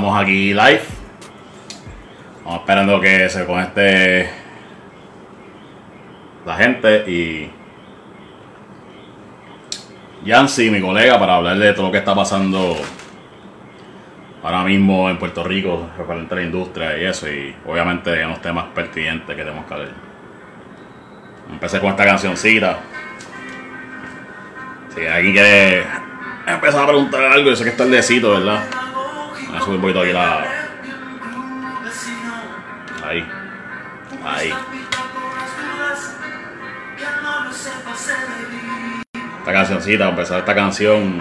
Estamos aquí live. Estamos esperando que se conecte la gente y Yancy, mi colega, para hablar de todo lo que está pasando ahora mismo en Puerto Rico referente a la industria y eso, y obviamente en los temas pertinentes que tenemos que hablar. Empecé con esta cancioncita. Si alguien quiere empezar a preguntar algo, yo sé que está el decito, ¿verdad? Un poquito aquí. Ahí. Ahí. Esta cancioncita, empezar esta canción.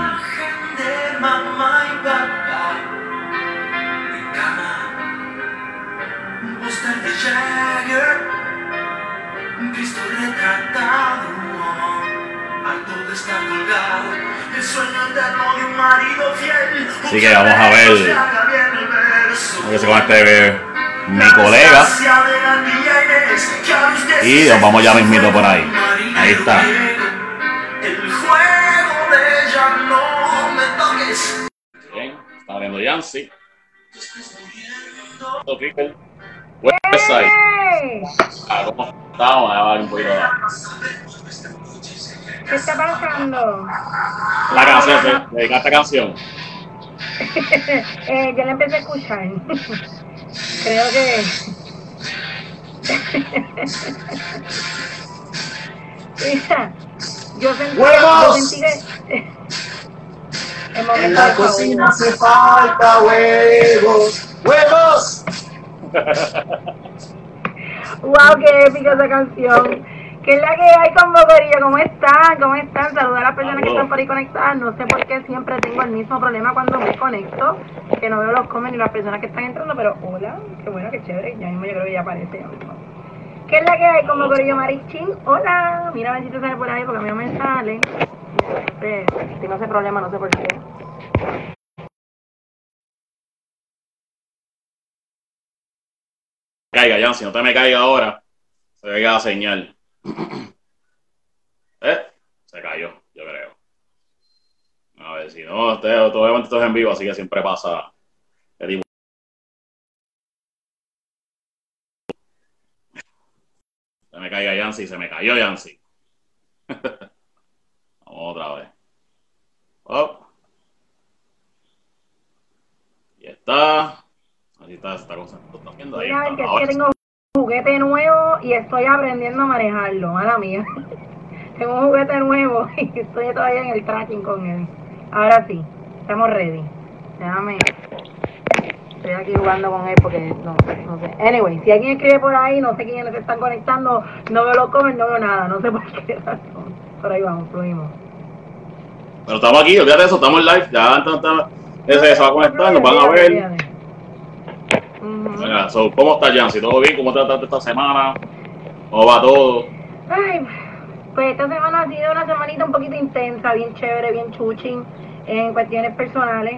Así que vamos a ver. A ver si con este mi colega. Y nos vamos ya mismito por ahí. Ahí está. Bien, está viendo Yancy. Website. Ah, ¿cómo estamos? A un poquito ¿Qué está pasando? la canción, se- dedica esta canción. Eh, ya la empecé a escuchar. Creo que. Yo sentí, yo momento En la cocina hace falta huevos. ¡Huevos! ¡Wow! ¡Qué épica esa canción! ¿Qué es la que hay con Bocorillo? ¿Cómo están? ¿Cómo están? Saludar a las personas que están por ahí conectadas. No sé por qué siempre tengo el mismo problema cuando me conecto, que no veo los comments ni las personas que están entrando, pero hola, qué bueno, qué chévere. Ya mismo yo creo que ya aparece. ya mismo. ¿Qué es la que hay con Bocorillo Marichín? Hola, mira a ver si te sale por ahí porque a mí no me sale. Siempre tengo ese problema, no sé por qué. Caiga, Yancy, no te me caiga ahora. Se caiga la señal. ¿Eh? Se cayó, yo creo. A ver si no, este, obviamente esto es en vivo, así que siempre pasa. el Se me caiga Yancy, se me cayó Yancy. Vamos otra vez. Oh. Y está. Así está. ¿Lo estás viendo ahí? Mira, a ver, que es Ahora juguete nuevo y estoy aprendiendo a manejarlo, mala mía. tengo un juguete nuevo y estoy todavía en el tracking con él. Ahora sí, estamos ready. Déjame. Estoy aquí jugando con él porque no, no sé. Anyway, si alguien escribe por ahí, no sé quiénes se están conectando, no veo los comments, no veo nada, no sé por qué razón. Por ahí vamos, fluimos. Pero estamos aquí, olvídate eso, estamos en live. Ya entonces, ese se va a conectar, nos van a ver. Venga, so, ¿Cómo está Jancy? ¿Todo bien? ¿Cómo te trataste esta semana? ¿Cómo va todo? Ay, pues esta semana ha sido una semanita un poquito intensa, bien chévere, bien chuching en cuestiones personales,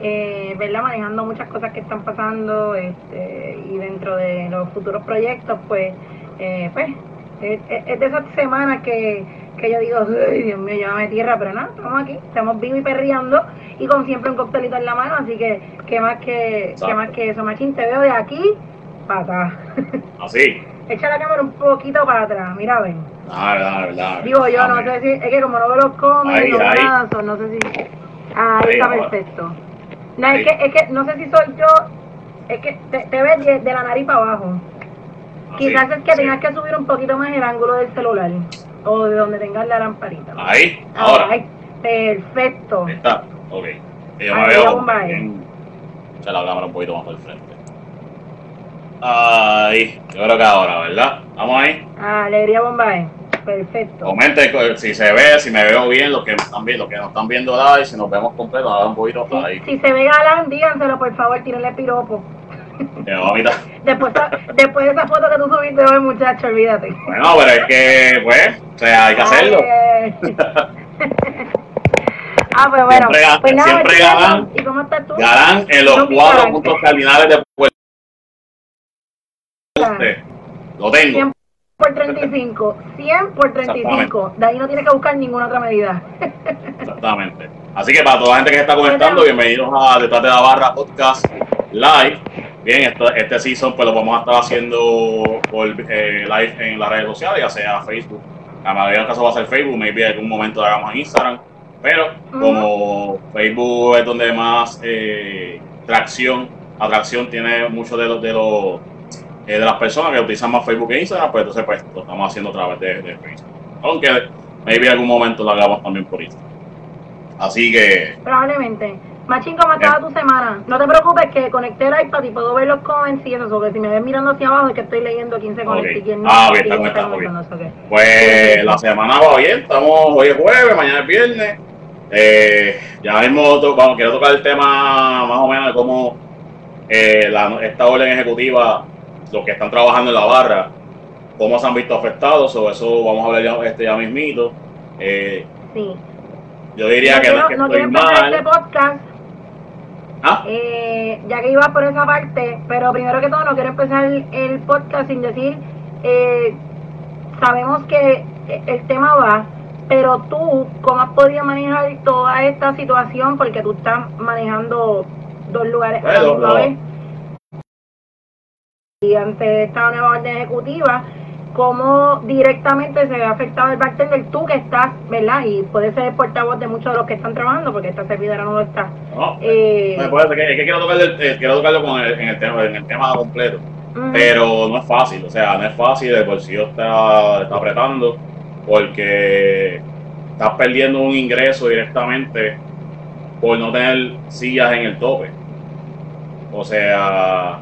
eh, ¿verdad? Manejando muchas cosas que están pasando este, y dentro de los futuros proyectos, pues, eh, pues, es, es- de esas semanas que, que yo digo, Dios mío, llévame tierra, pero nada, estamos aquí, estamos vivos y perreando y con siempre un coctelito en la mano, así que, ¿qué más que, qué más que eso, Machín? Te veo de aquí para acá. Así. Echa la cámara un poquito para atrás, mira, ven. Ah, verdad, verdad. Digo yo, no sé si, es que como no veo los no veo ahí. nada, no sé si. Ahí, Ahí, está perfecto. No, Ahí. es que, es que no sé si soy yo, es que te, te ves de, de la nariz para abajo. Así, Quizás es que sí. tengas que subir un poquito más el ángulo del celular o de donde tengas la lamparita. Ahí, ahora. Ay, perfecto. Ahí está. Ok. Yo Ahí, me veo bien. La cámara un poquito más el frente. Ahí. Yo creo que ahora, ¿verdad? ¿Vamos ahí? Ah, alegría bombae. Perfecto. Comente co- si se ve, si me veo bien, los que están viendo, los que nos están viendo live, si nos vemos completos, ahora un poquito Si, ahí. si se ve galán, díganselo por favor, tírenle piropo. Después, después de esa foto que tú subiste hoy, muchacho, olvídate. Bueno, pero es que, pues, o sea, hay que hacerlo. Ah, pues bueno. Siempre pues nada, siempre ganan. ¿Y cómo estás tú? Galán en los No, cuatro puntos cardinales de Puerto Lo tengo. 100 por 35. 100 por 35. De ahí no tienes que buscar ninguna otra medida. Exactamente. Así que para toda la gente que se está conectando, bienvenidos a Detrás de la Barra Podcast. live. Bien, esto, este season pues lo vamos a estar haciendo por eh, live en las redes sociales, ya sea Facebook. La mayoría de los casos va a ser Facebook, maybe en algún momento lo hagamos en Instagram. Pero como Facebook es donde más eh, tracción, atracción tiene muchos de los de los eh, de las personas que utilizan más Facebook e Instagram, pues entonces pues lo estamos haciendo a través de, de Facebook. Aunque maybe en algún momento lo hagamos también por Instagram. Así que Probablemente. Machín, ¿cómo estaba tu semana? No te preocupes que conecté el iPad y puedo ver los comments y eso, porque si me ves mirando hacia abajo es que estoy leyendo quién se conecta y quién no. Ah, y está conectando, eso, ok. Pues la semana va bien, estamos hoy es jueves, mañana es viernes. Eh, ya mismo vamos, quiero tocar el tema más o menos de cómo eh, la- esta orden ejecutiva, los que están trabajando en la barra, cómo se han visto afectados, sobre eso vamos a hablar ya, este, ya mismito. Eh, Sí. yo diría no que quiero, no que estoy empezar mal. este podcast, ¿Ah? eh, ya que iba por esa parte, pero primero que todo no quiero empezar el, podcast sin decir, eh, sabemos que el tema va, pero tú, ¿cómo has podido manejar toda esta situación? Porque tú estás manejando dos lugares a la misma vez. Y ante esta nueva orden ejecutiva, ¿cómo directamente se ve afectado el bartender? Tú que estás, ¿verdad? Y puedes ser el portavoz de muchos de los que están trabajando, porque esta servidora no lo está. No, Eh, me que, es que quiero, tocarlo, eh, quiero tocarlo con el- en, el tema, en el tema completo. Pero no es fácil, o sea, no es fácil, el bolsillo está, está apretando porque estás perdiendo un ingreso directamente por no tener sillas en el tope. O sea,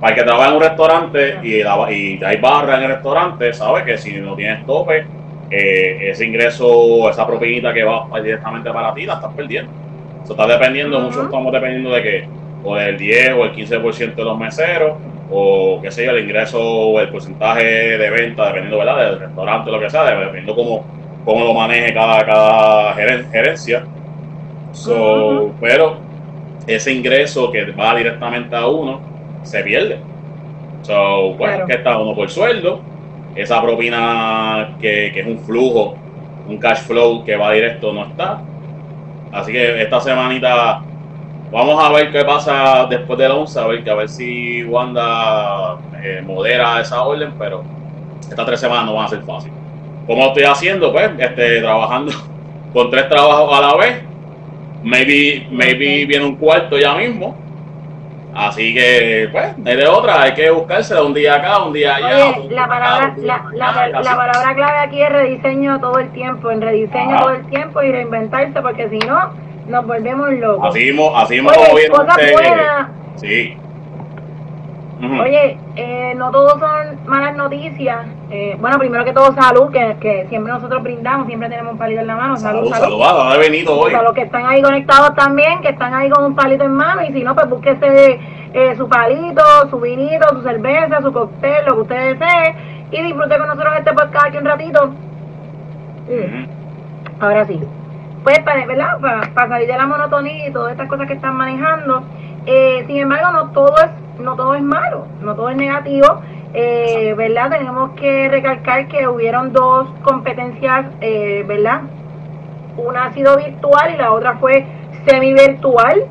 para el que trabaja en un restaurante y, la- y hay barra en el restaurante, sabe que si no tienes tope, eh, ese ingreso, esa propinita que va directamente para ti, la estás perdiendo. Eso está dependiendo, Ujú. muchos estamos dependiendo de que o del 10 o el 15% de los meseros, o qué sé yo, el ingreso o el porcentaje de venta, dependiendo ¿verdad? del restaurante o lo que sea, dependiendo cómo, cómo lo maneje cada, cada geren- gerencia. So. Pero ese ingreso que va directamente a uno se pierde. So, bueno, Claro. que está uno por sueldo, esa propina que, que es un flujo, un cash flow que va directo no está. Así que esta semanita vamos a ver qué pasa después del 11, a ver, a ver si Wanda eh, modera esa orden, pero estas tres semanas no van a ser fáciles. ¿Cómo lo estoy haciendo? Pues este, trabajando con tres trabajos a la vez. Maybe, maybe viene un cuarto ya mismo. Así que, pues, no hay de otra, hay que buscársela un día acá, un día allá. Oye, la palabra, la, la, la palabra clave aquí es rediseño todo el tiempo, en rediseño todo el tiempo y reinventarse, porque si no, nos volvemos locos. Así mismo, así mismo Oye, como. Sí. Oye, eh, no todos son malas noticias. Eh, bueno, primero que todo, salud, que, que siempre nosotros brindamos, siempre tenemos un palito en la mano. Salud, Salud, salud. salud, ah, venido hoy. A los que están ahí conectados también, que están ahí con un palito en mano, y si no, pues búsquese eh, su palito, su vinito, su cerveza, su cóctel, lo que usted desee, y disfrute con nosotros este podcast aquí un ratito. Ujú. Ahora sí. Pues, para, ¿verdad? Para, salir de la monotonía y todas estas cosas que están manejando. Eh, sin embargo, no todo es no todo es malo, no todo es negativo. Eh, ¿Verdad? Tenemos que recalcar que hubieron dos competencias, eh, ¿verdad? Una ha sido virtual y la otra fue semi-virtual.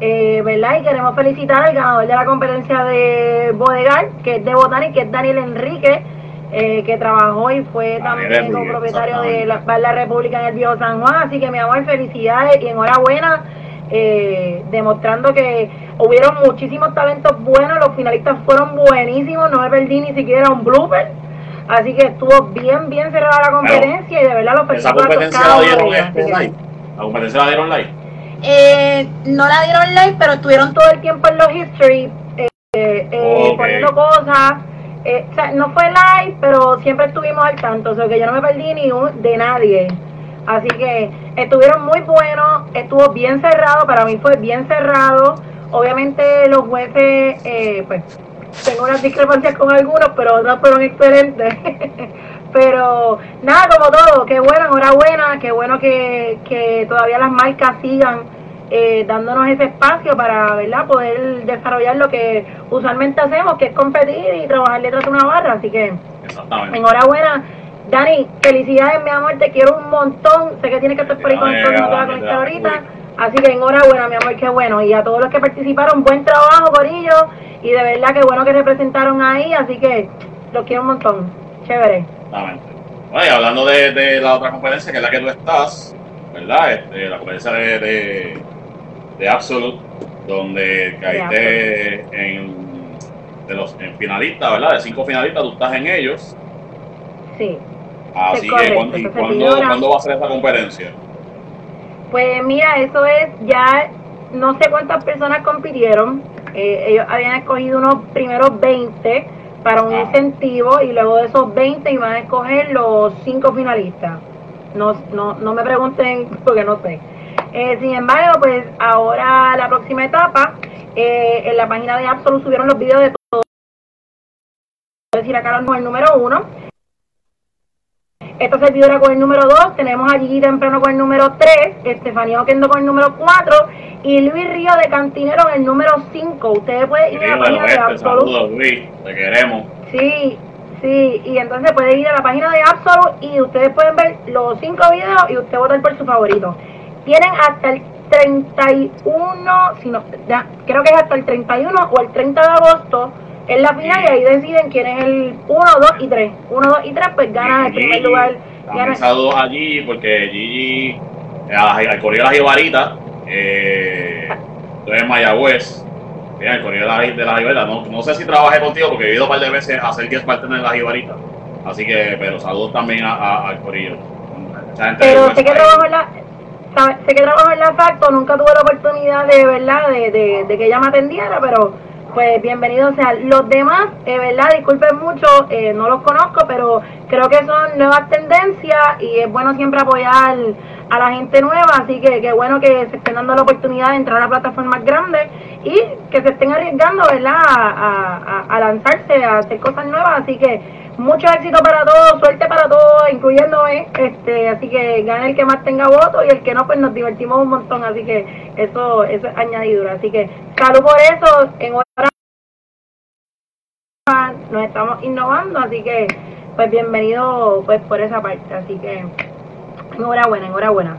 Eh, ¿Verdad? Y queremos felicitar al ganador de la competencia de Bodegar, que es de Botanic, que es Daniel Enrique, eh, que trabajó y fue también copropietario de la, República en el Viejo San Juan. Así que mi amor, felicidades y enhorabuena, eh, demostrando que hubieron muchísimos talentos buenos, los finalistas fueron buenísimos, no me perdí ni siquiera un blooper. Así que estuvo bien, bien cerrada la competencia y de verdad los Esa competencia la dieron. La competencia la dieron live. eh, no la dieron live, pero estuvieron todo el tiempo en los history eh, eh, Ok. poniendo cosas. Eh, no fue live, pero siempre estuvimos al tanto, que yo no me perdí ni un de nadie. Así que estuvieron muy buenos, estuvo bien cerrado, para mí fue bien cerrado. Obviamente los jueces, eh, pues tengo unas discrepancias con algunos, pero otros fueron excelentes. pero nada, como todo, qué bueno, enhorabuena, qué bueno que, que todavía las marcas sigan eh, dándonos ese espacio para ¿verdad? poder desarrollar lo que usualmente hacemos, que es competir y trabajar detrás de una barra. Así que enhorabuena. Dani, felicidades, mi amor, te quiero un montón. Sé que tienes que estar por ahí Ya, conectado, no te vas a conectar ahorita. Así que enhorabuena, mi amor, qué bueno. Y a todos los que participaron, buen trabajo, Corillo. Y de verdad que bueno que representaron ahí, así que los quiero un montón. Chévere. Bueno, y hablando de, de la otra competencia, que es la que tú estás, ¿verdad? Este, la competencia de, de, de Absolute, donde caíste en, de los, en finalistas, ¿verdad? De cinco finalistas, tú estás en ellos. Sí. Así que, correcto, ¿cuándo, cuándo, va a ser esa competencia? Pues mira, eso es ya, no sé cuántas personas compitieron. Eh, ellos habían escogido unos primeros 20 para un Ah. incentivo y luego de esos 20 iban a escoger los cinco finalistas. No, no, no me pregunten porque no sé. Eh, sin embargo, pues ahora la próxima etapa, eh, en la página de Absolute subieron los videos de todos. Voy a decir acá con el número uno. Esta servidora con el número 2, tenemos a Gigi Temprano con el número 3, Estefanía Oquendo con el número 4 y Luis Río de Cantinero en el número 5. Ustedes pueden ir a la página de este, Absolute. saludos Luis, te queremos. Sí, sí, y entonces pueden ir a la página de Absolute y ustedes pueden ver los 5 videos y usted votar por su favorito. Tienen hasta el 31, si no, ya, creo que es hasta el 31 o el 30 de agosto en la final y ahí deciden quién es el 1, 2 y 3. 1, 2 y 3 pues ganan el primer lugar. También Gana, saludos a Gigi, porque Gigi, eh, al Correo de la Jibarita, eh, estoy en Mayagüez, bien, el Correo de la, de la Jibarita, no, no sé si trabajé contigo, porque he ido un par de veces a hacer guest partner en la Jibarita, así que, pero saludos también a- a- al Corillo. Pero de sé que trabajo en la sabe- sé que trabajo en la Facto, nunca tuve la oportunidad de verdad de, de, de que ella me atendiera, pero pues bienvenido sea. Los demás, eh, verdad, disculpen mucho, eh, no los conozco, pero creo que son nuevas tendencias y es bueno siempre apoyar a la gente nueva, así que qué bueno que se estén dando la oportunidad de entrar a plataformas grandes y que se estén arriesgando, ¿verdad?, a- a lanzarse, a hacer cosas nuevas, así que mucho éxito para todos, suerte para todos, incluyéndome, este, así que gane el que más tenga votos y el que no, pues nos divertimos un montón, así que eso, eso es añadidura, así que salud por eso, en hora nos estamos innovando, así que pues bienvenido pues por esa parte, así que enhorabuena, enhorabuena.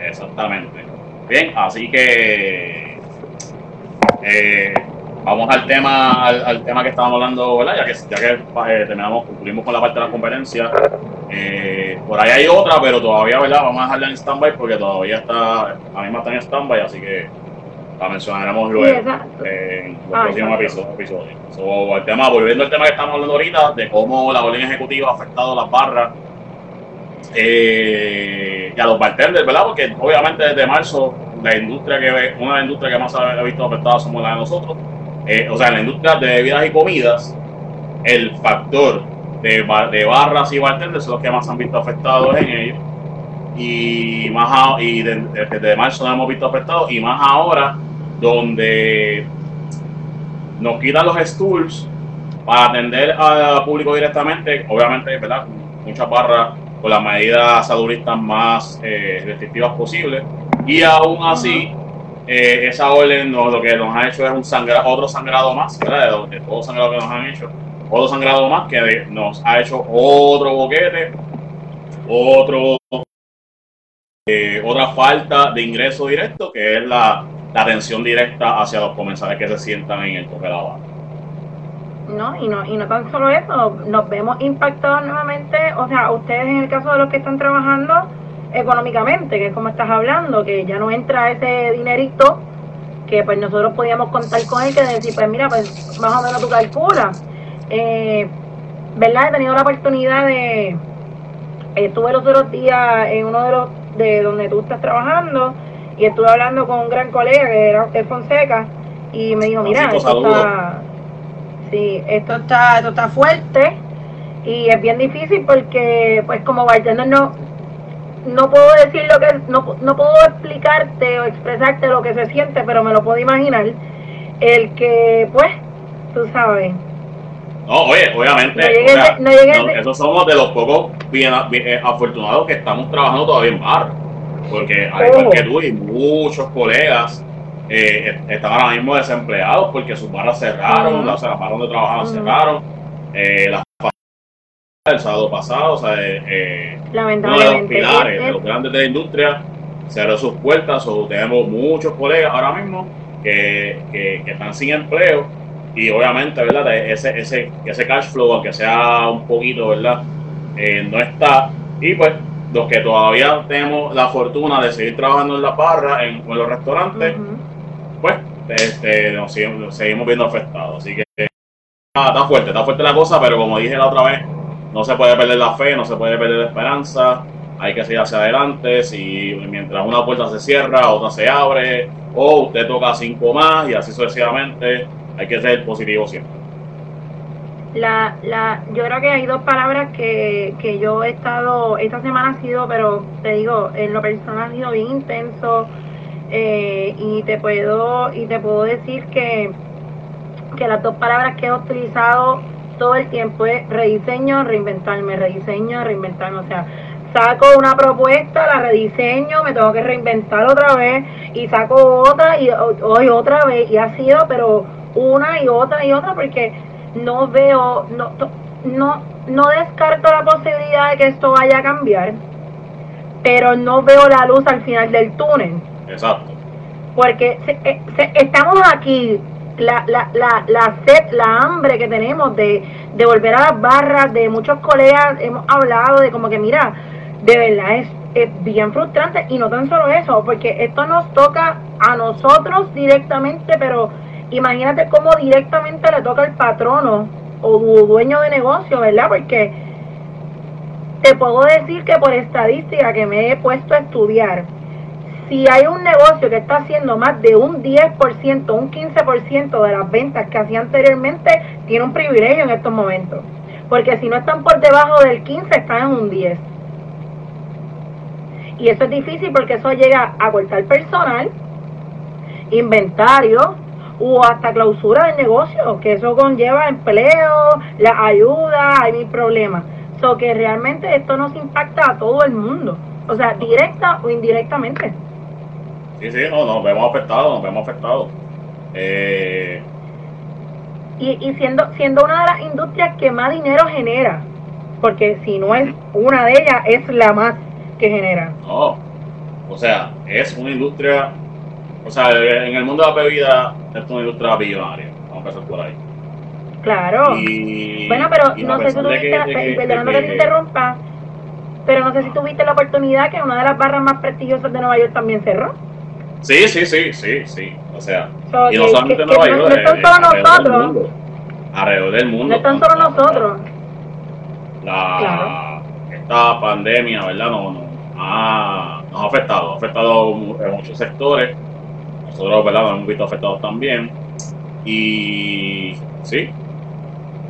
Exactamente. Bien, así que eh, vamos al tema, al, al tema que estábamos hablando, ¿verdad? Ya que, ya que eh, terminamos, concluimos con la parte de la conferencia. Eh, por ahí hay otra, pero todavía, ¿verdad? Vamos a dejarla en stand-by porque todavía está, la misma está en stand-by, así que la mencionaremos luego eh, en los Ah, próximos episodios. So, el tema, volviendo al tema que estamos hablando ahorita, de cómo la orden ejecutiva ha afectado las barras eh, y a los bartenders, ¿verdad? Porque obviamente desde marzo la industria que una de las industrias que más ha visto afectada somos la de nosotros. Eh, o sea, en la industria de bebidas y comidas, el factor de, bar- de barras y bartenders son los que más han visto afectados en ellos. Y más a- y de- de- desde marzo nos hemos visto afectados y más ahora donde nos quitan los stools para atender al público directamente, obviamente, ¿verdad? Muchas barras con las medidas saluristas más eh, restrictivas posibles. Y aún así, eh, esa orden no- lo que nos ha hecho es un sangra, otro sangrado más, ¿verdad? De, todo sangrado que nos han hecho, otro sangrado más que nos ha hecho otro boquete, otro eh, otra falta de ingreso directo, que es la, la atención directa hacia los comensales que se sientan en el toque de barra. No, y no, y no tan solo eso, nos vemos impactados nuevamente, o sea, ustedes en el caso de los que están trabajando económicamente, que es como estás hablando, que ya no entra ese dinerito que pues nosotros podíamos contar con él, que decir, pues mira, pues más o menos tú calculas. Eh, ¿Verdad? He tenido la oportunidad de, estuve los otros días en uno de los, de donde tú estás trabajando, y estuve hablando con un gran colega que era es Fonseca, y me dijo, mira, Francisco, esto saludos. está, sí, esto está, esto está fuerte, y es bien difícil porque, pues como bartender no, no puedo decir lo que, no, no puedo explicarte o expresarte lo que se siente, pero me lo puedo imaginar, el que, pues, tú sabes, No, oye, obviamente, No llegué o sea, de- no llegué de- esos somos de los pocos bien, bien, eh, afortunados que estamos trabajando todavía en bar. Porque al igual que tú y muchos colegas eh, están ahora mismo desempleados porque sus barras cerraron, o sea, las barras donde trabajaban Ujú. cerraron. Eh, las el sábado pasado, o sea, eh, eh, uno de los pilares, Es- de los grandes de la industria, cerró sus puertas, o tenemos muchos colegas ahora mismo que, que, que están sin empleo y obviamente, ¿verdad? Ese, ese, ese cash flow, aunque sea un poquito, ¿verdad? Eh, no está. Y pues los que todavía tenemos la fortuna de seguir trabajando en la barra, en, en los restaurantes, pues este, nos, seguimos, nos seguimos viendo afectados. Así que está, está fuerte, está fuerte la cosa, pero como dije la otra vez, no se puede perder la fe, no se puede perder la esperanza, hay que seguir hacia adelante. Si mientras una puerta se cierra, otra se abre, o usted toca cinco más y así sucesivamente, hay que ser positivo siempre. La, la, yo creo que hay dos palabras que, que yo he estado, esta semana ha sido, pero te digo, en lo personal ha sido bien intenso eh, y te puedo y te puedo decir que, que las dos palabras que he utilizado todo el tiempo es rediseño, reinventarme, rediseño, reinventarme, o sea, saco una propuesta, la rediseño, me tengo que reinventar otra vez y saco otra y hoy otra vez y ha sido pero una y otra y otra porque no veo, no, no, no descarto la posibilidad de que esto vaya a cambiar, pero no veo la luz al final del túnel Exacto. porque se- eh, se- estamos aquí, la, la, la, la sed, la hambre que tenemos de, de volver a las barras, de muchos colegas hemos hablado de como que mira, de verdad es, es bien frustrante y no tan solo eso, porque esto nos toca a nosotros directamente, pero imagínate cómo directamente le toca al patrono o du- dueño de negocio, ¿verdad? Porque te puedo decir que por estadística que me he puesto a estudiar, si hay un negocio que está haciendo más de un 10%, un 15% de las ventas que hacía anteriormente, tiene un privilegio en estos momentos. Porque si no están por debajo del 15, están en un 10. Y eso es difícil porque eso llega a cortar personal, inventario o hasta clausura del negocio, que eso conlleva empleo, la ayuda, hay mil problemas. So que realmente esto nos impacta a todo el mundo, o sea, directa o indirectamente. Sí, sí, no, nos vemos afectados, nos vemos afectados. Eh, Y, y siendo, siendo una de las industrias que más dinero genera, porque si no es una de ellas, es la más que genera. no, o sea, es una industria, o sea, en el mundo de la bebida es una industria billonaria, vamos a empezar por ahí. Claro. Y, Bueno, pero no sé si tuviste, que- te interrumpa, pero no sé si tuviste la oportunidad que una de las barras más prestigiosas de Nueva York también cerró. Sí, sí, sí, sí, sí, o sea, So, y no solamente en Nueva York, no están eh, solo alrededor del nosotros. mundo. Alrededor del mundo. No están solo nosotros. La, Claro. Esta pandemia, ¿verdad? No, no, ha, nos ha afectado, ha afectado en muchos sectores. Nosotros, ¿verdad? Nos hemos visto afectados también. Y sí,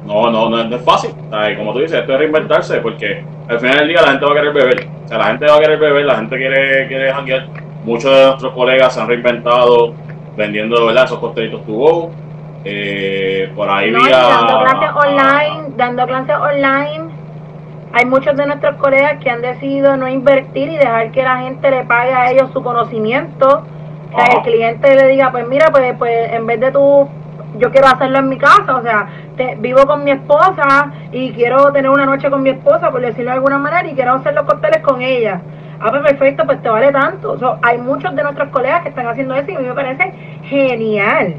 no, no, no, es- no es fácil. Como tú dices, esto es reinventarse porque al final del día la gente va a querer beber. O sea, la gente va a querer beber, la gente quiere, quiere janguear. Muchos de nuestros colegas se han reinventado vendiendo, ¿verdad? Esos costelitos to go. Eh, por ahí No, vía- dando clases online, dando clases online. Hay muchos de nuestros colegas que han decidido no invertir y dejar que la gente le pague a ellos su conocimiento. O sea, Ajá. el cliente le diga, pues mira, pues, pues en vez de tú, yo quiero hacerlo en mi casa, o sea, te- vivo con mi esposa y quiero tener una noche con mi esposa, por decirlo de alguna manera, y quiero hacer los cócteles con ella. Ah, pues perfecto, pues te vale tanto. Hay muchos de nuestros colegas que están haciendo eso y a mí me parece genial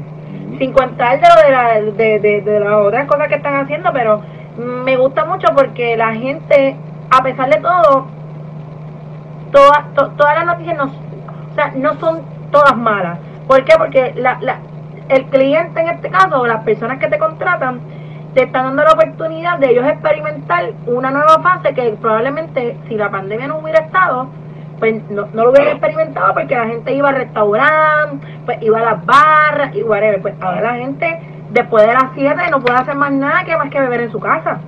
sin contar de lo de, la, de, de, de las otras cosas que están haciendo, pero me gusta mucho porque la gente, a pesar de todo, todas to- todas las noticias no, o sea, no son todas malas. ¿Por qué? Porque la, la, el cliente en este caso, o las personas que te contratan, te están dando la oportunidad de ellos experimentar una nueva fase que probablemente si la pandemia no hubiera estado, pues no, no lo hubieran experimentado porque la gente iba al restaurante, pues iba a las barras y whatever. Pues ahora la gente después de las 7 no puede hacer más nada que más que beber en su casa.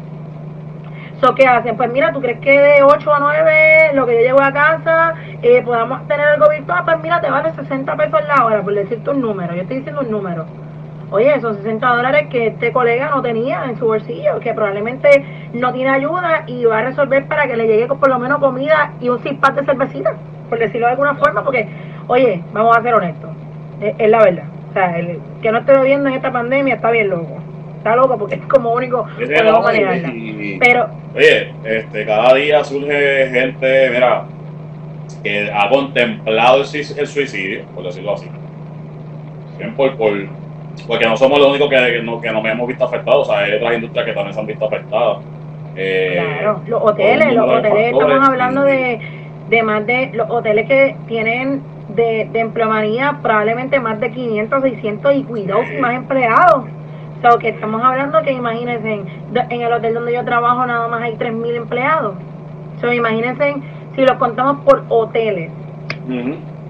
So, ¿qué hacen? Pues mira, ¿tú crees que de 8 a 9, lo que yo llego a casa, eh, podamos tener algo virtual? Pues mira, te vale 60 pesos la hora, por decirte un número. Yo estoy diciendo un número. Oye, son 60 dólares que este colega no tenía en su bolsillo, que probablemente no tiene ayuda y va a resolver para que le llegue por lo menos comida y un zip de cervecita, por decirlo de alguna forma, porque, oye, vamos a ser honestos, es, es la verdad. O sea, el que no esté bebiendo en esta pandemia está bien loco. Está loco porque es como único podemos manejarla. y- Pero, Oye, este, cada día surge gente, mira, que ha contemplado el, sui- el suicidio, por decirlo así. Bien por, por, porque no somos los únicos que, que, no, que nos hemos visto afectados, o sea, hay otras industrias que también se han visto afectadas. Eh, Claro, los hoteles, los hoteles, estamos factores, hablando de, de más de, los hoteles que tienen de, de empleomanía probablemente más de 500, 600 y cuidados y más empleados. O sea, que estamos hablando que imagínense, en, el hotel donde yo trabajo nada más hay 3.000 empleados. O sea, imagínense si los contamos por hoteles.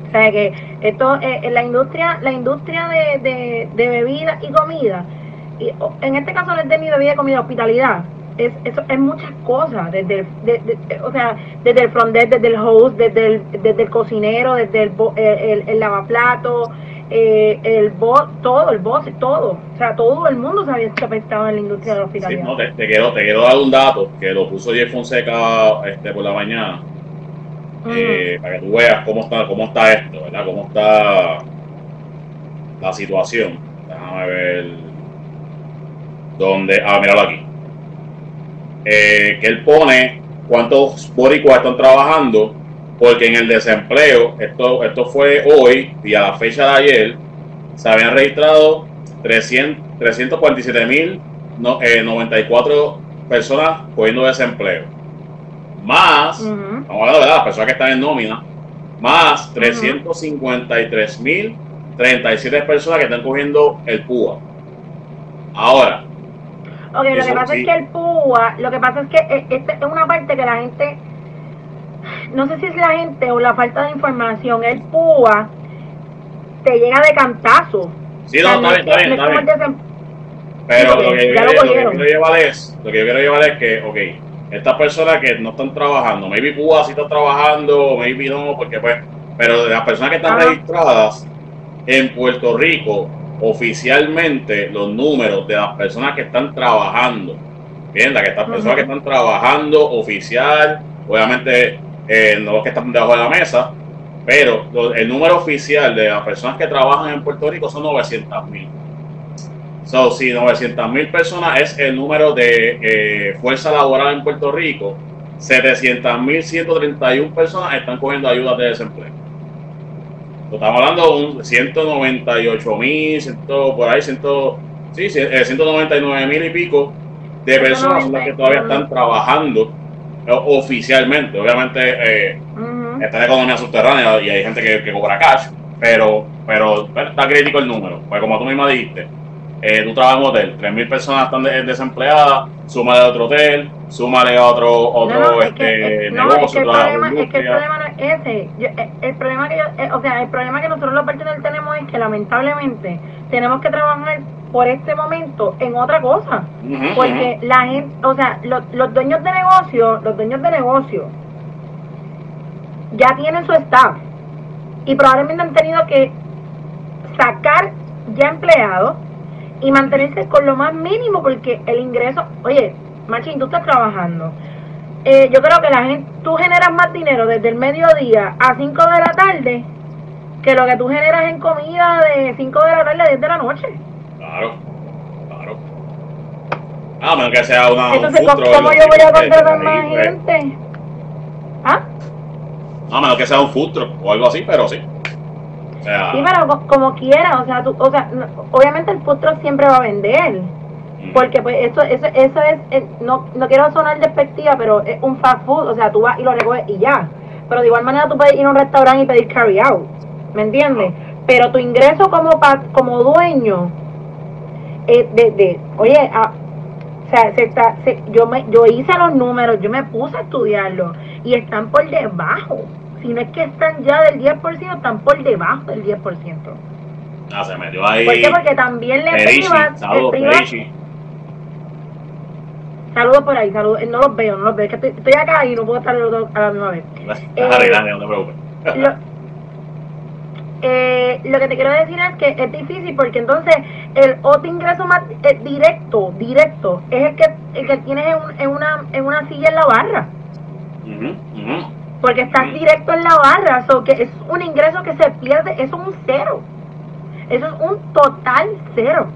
O sea que esto, eh, la industria, la industria de, de, de bebidas y comida, y en este caso no es de mi bebida y comida, hospitalidad, es, eso es muchas cosas, desde el, de- de- o sea, desde el front desk, desde el host, desde el, desde el cocinero, desde el, el, el, el lavaplato, eh, el boss, todo, el boss, todo, o sea, todo el mundo se había afectado en la industria de la Sí, hospitalidad. no, te, te quiero, te quiero dar un dato que lo puso Jeff Fonseca este, por la mañana. Eh, para que tú veas cómo está, cómo está esto, ¿verdad? Cómo está la situación. Déjame ver dónde. Ah, míralo aquí. Eh, que él pone cuántos boricuas están trabajando, porque en el desempleo, esto, esto fue hoy y a la fecha de ayer, se habían registrado 300 347 mil no, eh, 94 personas cogiendo desempleo. Más, Ujú. Estamos hablando de las personas que están en nómina, más 353.037 personas que están cogiendo el PUA. Ahora, Ok, lo que pasa sí. es que el PUA, lo que pasa es que eh, esta es una parte que la gente, no sé si es la gente o la falta de información, el PUA te llega de cantazo. sí, no, está bien, está bien, está bien. Pero lo que, yo quiero llevar es, lo que yo quiero llevar es que, ok, estas personas que no están trabajando, maybe PUA sí está trabajando, maybe no, porque pues, pero de las personas que están Ajá. registradas en Puerto Rico, oficialmente los números de las personas que están trabajando, bien, las que estas personas que están trabajando oficial, obviamente eh, no los que están debajo de la mesa, pero el número oficial de las personas que trabajan en Puerto Rico son 900 mil. So, si 900 mil personas es el número de eh, fuerza laboral en Puerto Rico, 700 mil 131 personas están cogiendo ayudas de desempleo. Estamos hablando de un 198 mil, por ahí, 100, sí, eh, 199 mil y pico de personas son las que todavía están trabajando eh, oficialmente. Obviamente, eh, Ujú. está en economía subterránea y hay gente que, que cobra cash, pero, pero está crítico el número. Pues como tú misma dijiste, eh, tú trabajas en un hotel, 3.000 personas están de- desempleadas, súmale a otro hotel, súmale a otro, otro No, no, es este, que, eh, no, es negocio, que el problema, es que el problema no es ese. Yo- eh, el problema que yo, eh, o sea, el problema que nosotros los partidos tenemos es que lamentablemente tenemos que trabajar por este momento en otra cosa. Porque la gente, o sea, los, los dueños de negocio, los dueños de negocio ya tienen su staff y probablemente han tenido que sacar ya empleados y mantenerse con lo más mínimo porque el ingreso, oye, Machín, tú estás trabajando. Eh, yo creo que la gente, tú generas más dinero desde el mediodía a 5 de la tarde que lo que tú generas en comida de 5 de la tarde a 10 de la noche. Claro, claro. Ah, a menos que sea una. un Entonces, food ¿cómo, yo voy a contratar más gente? ¿Ah? A menos que sea un truck o algo así, pero sí. Sea, Sí, pero co- como quiera, o sea, tú, o sea, obviamente el food truck siempre va a vender, ujú. porque pues eso, eso, eso es, eh, no, no quiero sonar despectiva, pero es un fast food, o sea, tú vas y lo recoges y ya. Pero de igual manera tú puedes ir a un restaurante y pedir carry out, ¿me entiendes? Pero tu ingreso como pa- como dueño, eh, de, de, oye, a- o sea, se está, se- yo me, yo hice los números, yo me puse a estudiarlos y están por debajo. Si no es que están ya del 10%, están por debajo del 10%. Ah, se metió ahí. ¿Por qué? Porque también le priva, saludos, saludos por ahí, saludos, eh, no los veo, no los veo, es que estoy, estoy acá y no puedo estar los dos a la misma vez. Deja arreglar, no te preocupes. Lo, eh, lo que te quiero decir es que es difícil porque entonces el otro ingreso más eh, directo, directo, es el que, el que tienes en, un- en una, en una silla en la barra. Ujú, ujú. Porque estás directo en la barra, so que es un ingreso que se pierde, eso es un cero. Eso es un total cero.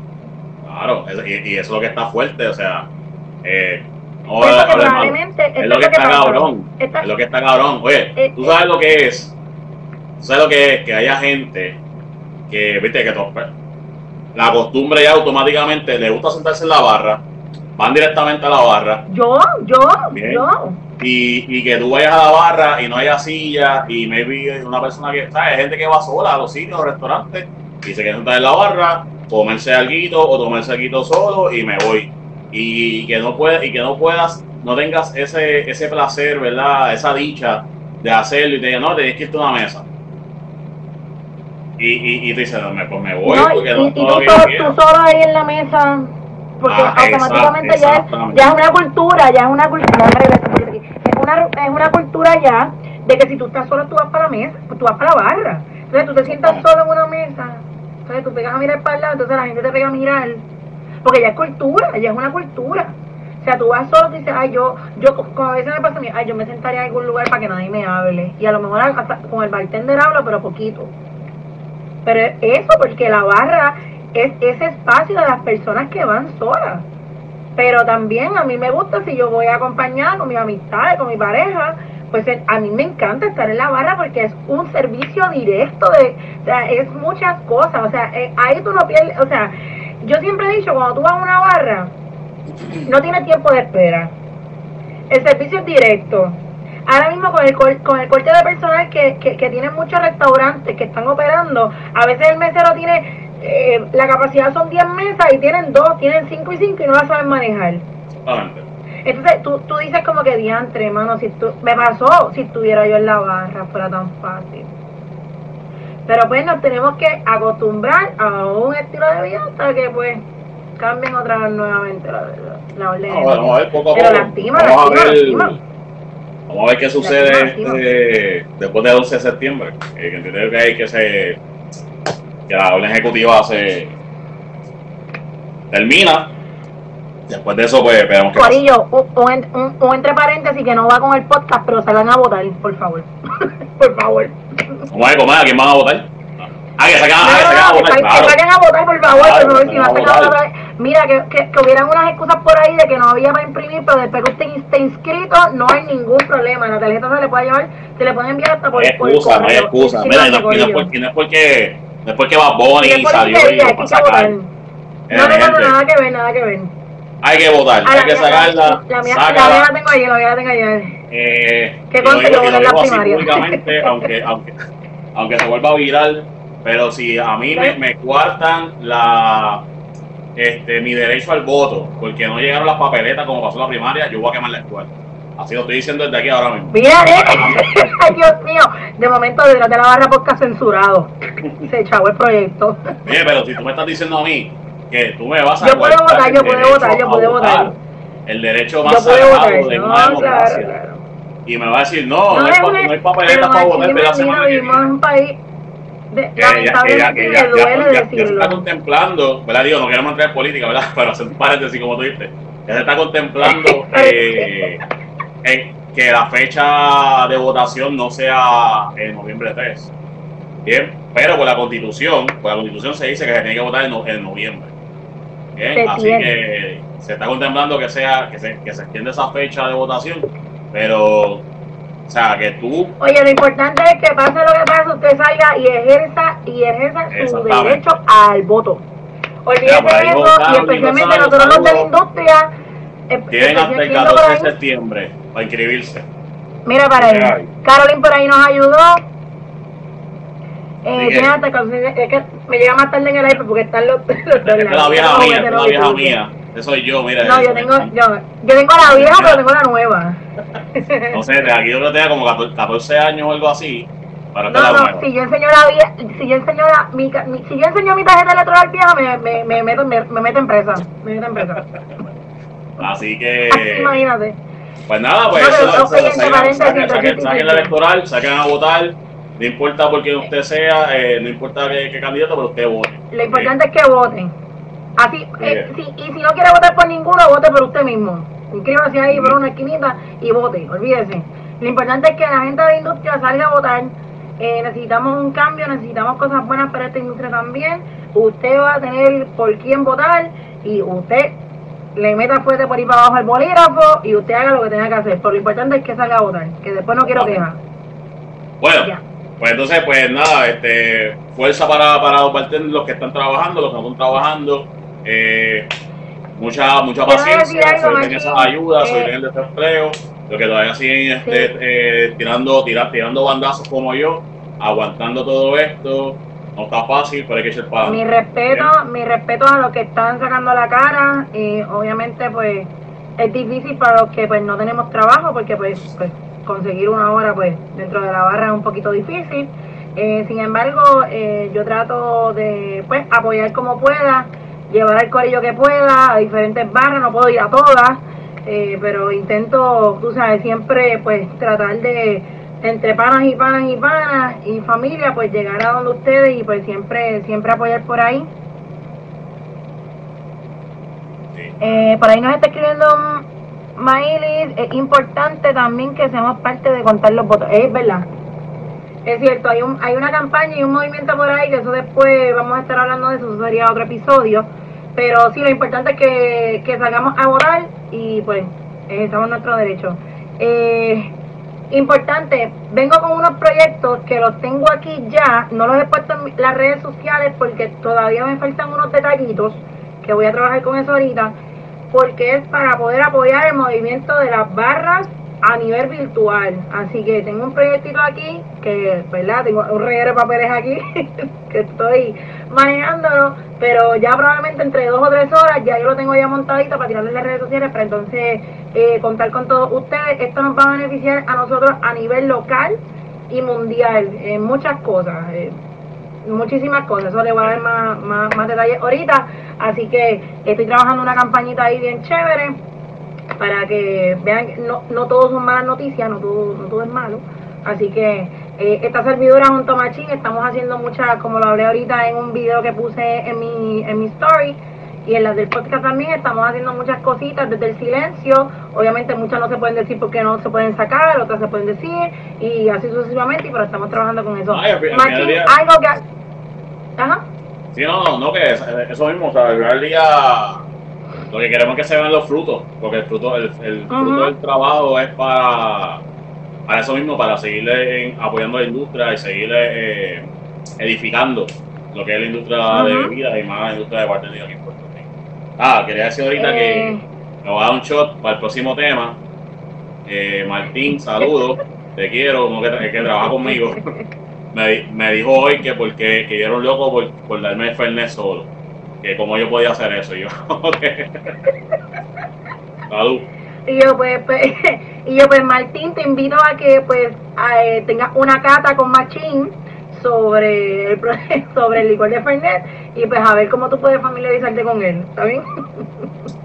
Claro, y, y eso es lo que está fuerte, o sea, eh, no, Es lo que a ver, probablemente, es esto lo que está cabrón. Es lo que está cabrón. Oye, Eh, tú sabes lo que es. Tú sabes lo que es que haya gente que, viste, que to- la costumbre ya automáticamente le gusta sentarse en la barra, van directamente a la barra yo, yo, Bien. yo. y, y que tú vayas a la barra y no haya silla y maybe una persona que, ¿sabes? Hay gente que va sola a los sitios, a los restaurantes y se queda sentada en la barra, comerse algo o tomarse algo solo y me voy. Y que no puedes, y que no puedas, no tengas ese, ese placer, ¿verdad? Esa dicha de hacerlo y te digan, no, tienes que irte a una mesa. Y, y, y tú dices, no, me- pues me voy No, y, porque no y- y todo tú, solo, tú solo ahí en la mesa, porque Ah, automáticamente ya, es, ya es una cultura, ya es una cultura, es una, es una cultura ya de que si tú estás solo tú vas para la mesa, pues tú vas para la barra. Entonces tú te sientas solo en una mesa, entonces tú pegas a mirar para el lado, entonces la gente te pega a mirar, porque ya es cultura, ya es una cultura. O sea, tú vas solo y dices, ay, yo, yo, como a veces me pasa a mí, ay, yo me sentaría en algún lugar para que nadie me hable. Y a lo mejor hasta con el bartender hablo, pero poquito. Pero es eso, porque la barra es ese espacio de las personas que van solas. Pero también a mí me gusta si yo voy acompañada con mis amistades, con mi pareja, pues a mí me encanta estar en la barra porque es un servicio directo de, o sea, es muchas cosas, o sea, eh, ahí tú no pierdes, o sea, yo siempre he dicho, cuando tú vas a una barra, no tienes tiempo de espera. El servicio es directo. Ahora mismo con el, con el corte de personal que, que, que tienen muchos restaurantes que están operando, a veces el mesero tiene, eh, la capacidad son 10 mesas y tienen 2, tienen 5 y 5 y no la saben manejar. Exactamente. Entonces tú, tú dices como que diantre, hermano, si tú, me pasó si estuviera yo en la barra, fuera tan fácil. Pero pues nos tenemos que acostumbrar a un estilo de vida hasta que pues cambien otra vez nuevamente la, la, la orden. Vamos a ver, vamos a ver poco a Pero poco. lastima, vamos, a lastima, ver, lastima. vamos a ver qué sucede Lastima, este, después del 11 de septiembre. Eh, que entiendo que hay que se que la orden ejecutiva se termina. Después de eso, pues esperamos que. Corillo, un, un, un- entre paréntesis que no va con el podcast, pero salgan a votar, por favor. por favor. Vamos a comadre, ¿a quién van a votar? Ah, que que No, a no, no, que, votar, sal- que claro. salgan a votar, por favor, Claro, si no salgan a a votar. Mira, que, que, que hubieran unas excusas por ahí de que no había para imprimir, pero después que usted esté inscrito, no hay ningún problema. La tarjeta se le puede llevar, se le puede enviar hasta No por, hay por excusa, no hay correo. excusa. Mira, y no, no y no es porque, no es porque va Bonnie Y después salió y "Mira, lo hay va a que sacar. votar". Eh, No, no, no, nada que ver, nada que ver. Hay que votar, hay que sacarla, La mía, la tengo ayer, la mía la tengo ayer. Eh, Que conste, digo, yo voté en la primaria. públicamente, aunque, aunque, aunque se vuelva viral, pero si a mí me, me cuartan la, este, mi derecho al voto porque no llegaron las papeletas como pasó la primaria, yo voy a quemar la escuela. Así lo estoy diciendo desde aquí ahora mismo. Mira, eh. Dios mío. De momento, detrás de la barra podcast censurado. Se echó el proyecto. Mire, pero si tú me estás diciendo a mí que tú me vas a Yo puedo votar, yo puedo votar, yo puedo votar. El derecho más sagrado de una claro, democracia. claro. Y me va a decir, no, no, No hay, no hay papeletas para votar, pero la semana que viene. un país de, que lamentablemente que me ya, ya, duele ya- se decirlo. está contemplando, ¿verdad? Digo, no queremos entrar en política, ¿verdad? Pero hacer un paréntesis, como tú dices, ya se está contemplando eh, que la fecha de votación no sea en noviembre 3. Bien, pero por la constitución, la constitución se dice que se tiene que votar en, no- en noviembre. Bien, Se así tiene. que se está contemplando que sea que se, que se extienda esa fecha de votación, pero, o sea, que tú Oye, lo importante es que pase lo que pase, usted salga y ejerza y ejerza su derecho al voto. Olvídese de eso y especialmente nosotros los de la industria. Eh, tienen hasta el especialmente 14 por de septiembre para inscribirse. Mira para ahí. Carolyn por ahí nos ayudó. Eh, Así que- tiene hasta el 14 es que me llega más tarde en el iPad porque están los, los dos es la vieja mía, es la vieja mía. Ese soy yo, mira. No, eso, yo tengo, yo, yo tengo la vieja, pero tengo la nueva. No sé, de aquí yo creo que tenía como 14, 14 años o algo así. Para No, no, nueva. si yo enseño la vieja, si yo enseño la, mi, mi- si yo enseño mi tarjeta electoral vieja, me, me, me, meto, me, me meto en presa. Me meto en presa. Así que, Imagínate. pues nada, pues No, saquen, paréntesis, saquen, saquen, 285. saquen la electoral, saquen a votar. No importa por quién usted sea, eh, no importa qué, qué candidato, pero usted vote. Lo importante es que voten. Así, eh, si, y si no quiere votar por ninguno, vote por usted mismo. Inscríbase ahí por una esquinita y vote, olvídese. Lo importante es que la gente de la industria salga a votar. Eh, necesitamos un cambio, necesitamos cosas buenas para esta industria también. Usted va a tener por quién votar y usted le meta fuerte por ahí para abajo al bolígrafo y usted haga lo que tenga que hacer. Pero lo importante es que salga a votar, que después no quiero Ok. quejas. Bueno, Ya. pues entonces, pues nada, este, fuerza para, para los que están trabajando, los que no están trabajando. Eh, mucha mucha paciencia, soliciten esas ayudas, soliciten el desempleo, los que todavía siguen este, Sí. eh, tirando, tira- tirando bandazos como yo, aguantando todo esto. No está fácil, pero hay que echar para Mi respeto, mi respeto a los que están sacando la cara y obviamente pues es difícil para los que pues no tenemos trabajo porque pues, pues conseguir una hora pues dentro de la barra es un poquito difícil. Eh, sin embargo, eh, yo trato de pues apoyar como pueda, llevar el corillo que pueda a diferentes barras, no puedo ir a todas, eh, pero intento, tú sabes, siempre pues tratar de entre panas y panas y panas y familia, pues llegar a donde ustedes y pues siempre, siempre apoyar por ahí. Sí. Eh, por ahí nos está escribiendo Mailis, es importante también que seamos parte de contar los votos. Es verdad. Es cierto, hay, un, hay una campaña y un movimiento por ahí que eso después vamos a estar hablando de eso, eso sería otro episodio. Pero sí, lo importante es que, que salgamos a votar y pues ejercamos nuestro derecho. Eh, importante, vengo con unos proyectos que los tengo aquí ya, no los he puesto en las redes sociales porque todavía me faltan unos detallitos que voy a trabajar con eso ahorita, porque es para poder apoyar el movimiento de las barras a nivel virtual. Así que tengo un proyectito aquí, que, ¿verdad? Tengo un reguero de papeles aquí, que estoy manejándolo, pero ya probablemente entre dos o tres horas ya yo lo tengo ya montadito para tirarlo en las redes sociales, para entonces eh, contar con todos ustedes. Esto nos va a beneficiar a nosotros a nivel local y mundial, en muchas cosas. eh, muchísimas cosas, eso le voy a dar más, más, más detalles ahorita, así que estoy trabajando una campañita ahí bien chévere para que vean no, no todo son malas noticias, no todo, no todo es malo, así que eh, esta servidora junto a Machín estamos haciendo muchas, como lo hablé ahorita en un video que puse en mi, en mi story, y en las del podcast también estamos haciendo muchas cositas desde el silencio. Obviamente muchas no se pueden decir porque no se pueden sacar, otras se pueden decir y así sucesivamente, pero estamos trabajando con eso. Ay, Machín, día- algo que... Ajá. Sí, no, no, no, que es- eso mismo, o sea, al día lo que queremos es que se vean los frutos, porque el fruto, el, el fruto del trabajo es para, para eso mismo, para seguirle en- apoyando a la industria y seguirle eh, edificando lo que es la industria de bebidas y más la industria de bartending aquí en Puerto Rico. Ah, quería decir ahorita Eh. que me voy a dar un shot para el próximo tema. Eh, Martín, saludos, te quiero, como que, que trabaja conmigo. Me, me dijo hoy que porque que yo era un loco por, por darme el Fernet solo. Que como yo podía hacer eso. Y yo. Salud. Y yo pues, pues, y yo pues Martín te invito a que pues a, eh, tengas una cata con Machín sobre el sobre el licor de Fernet y pues a ver cómo tú puedes familiarizarte con él, ¿está bien?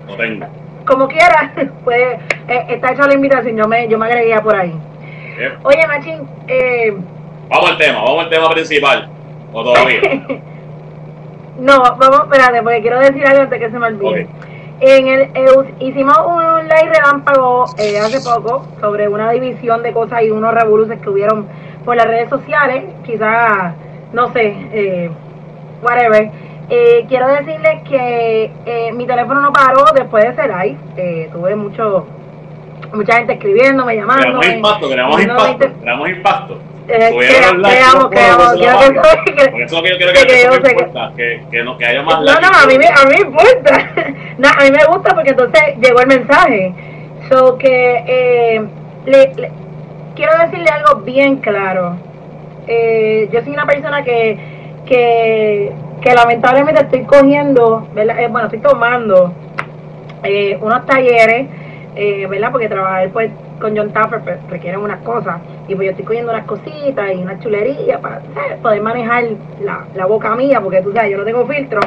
No tengo. Como quieras, pues eh, está hecha la invitación, yo me, yo me agregué por ahí. Oye Machín, eh, Vamos al tema, vamos al tema principal. O todavía. No, vamos, espérate, porque quiero decir algo antes que se me olvide. En el, eh, hicimos un live relámpago eh, hace poco sobre una división de cosas y unos revoluces que hubieron por las redes sociales, quizás, no sé, eh, whatever. Eh, quiero decirles que eh, mi teléfono no paró después de ese live, eh, tuve mucho mucha gente escribiéndome, Creamos llamándome. impacto, creamos impacto, creamos impacto. Eh, creamos, eso que- marca. que- Por eso que yo quiero que que, yo que- importa, que, que, no, que haya más No, no, a mí, me- a mí me importa. No, a mí me gusta porque entonces llegó el mensaje. So que eh, le- le- quiero decirle algo bien claro. Eh, yo soy una persona que, que, que lamentablemente estoy cogiendo, ¿verdad? Eh, bueno, estoy tomando eh, unos talleres, eh, ¿verdad? Porque trabajar pues con John Taffer pues, requiere unas cosas y pues yo estoy cogiendo unas cositas y unas chulerías para poder manejar la, la boca mía porque tú sabes, yo no tengo filtro.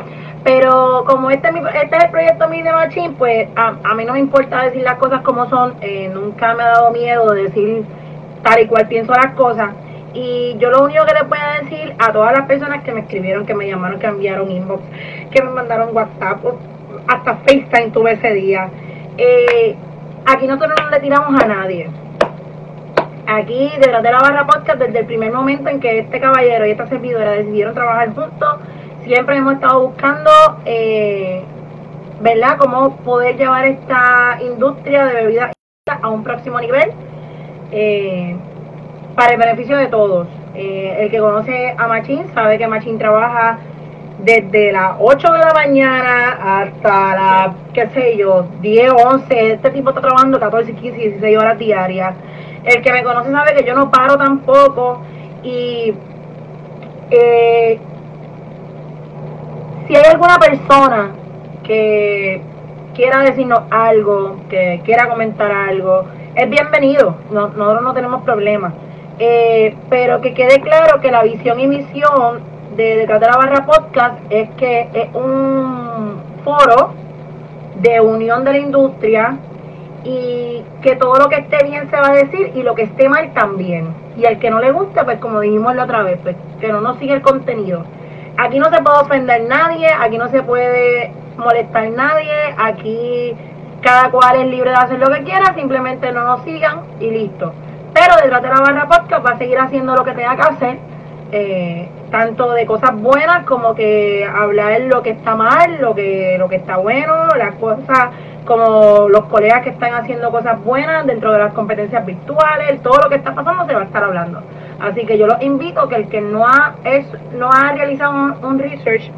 Pero como este es, mi- este es el proyecto mío de pues a, a mí no me importa decir las cosas como son, eh, nunca me ha dado miedo decir tal y cual pienso las cosas. Y yo lo único que les voy a decir a todas las personas que me escribieron, que me llamaron, que enviaron inbox, que me mandaron WhatsApp, hasta FaceTime tuve ese día. Eh, aquí nosotros no le tiramos a nadie. Aquí, detrás de la barra podcast, desde el primer momento en que este caballero y esta servidora decidieron trabajar juntos, siempre hemos estado buscando eh, ¿verdad? Cómo poder llevar esta industria de bebidas a un próximo nivel eh, para el beneficio de todos. Eh, el que conoce a Machín sabe que Machín trabaja desde las 8 de la mañana hasta las, qué sé yo, 10, 11. Este tipo está trabajando 14, 15, 16 horas diarias. El que me conoce sabe que yo no paro tampoco. Y eh, si hay alguna persona que quiera decirnos algo, que quiera comentar algo, es bienvenido. No- nosotros no tenemos problemas. Eh, pero que quede claro que la visión y misión de Detrás de la Barra Podcast es que es un foro de unión de la industria y que todo lo que esté bien se va a decir y lo que esté mal también. Y al que no le guste, pues como dijimos la otra vez, pues que no nos siga el contenido. Aquí no se puede ofender nadie, aquí no se puede molestar nadie, aquí cada cual es libre de hacer lo que quiera, simplemente no nos sigan y listo. Pero detrás de la barra podcast va a seguir haciendo lo que tenga que hacer, eh, tanto de cosas buenas como que hablar lo que está mal, lo que, lo que está bueno, las cosas como los colegas que están haciendo cosas buenas dentro de las competencias virtuales, todo lo que está pasando se va a estar hablando. Así que yo los invito que el que no ha, es, no ha realizado un, un research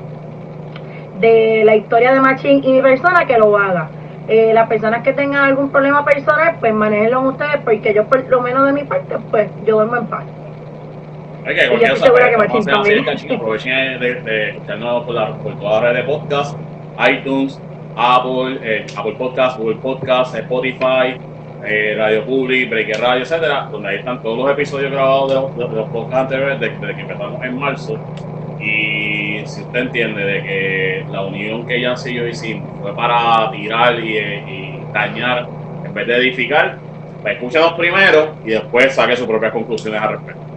de la historia de Machín y mi persona, que lo haga. Eh, las personas que tengan algún problema personal, pues manéjenlo ustedes, porque yo por lo menos de mi parte, pues yo duermo en paz. Es que cualquier cosa, pues, vamos a hacer aprovechen de, de escucharnos por, la, por todas las redes de podcast, iTunes, Apple, eh, Apple Podcast, Google Podcast, Spotify, eh, Radio Public, Breaker Radio, etcétera, donde ahí están todos los episodios grabados de los, de, de los podcasts anteriores desde, desde que empezamos en marzo. Y si usted entiende de que la unión que Yancy y yo hicimos fue para tirar y, y dañar en vez de edificar, pues escúchenos primero y después saque sus propias conclusiones al respecto.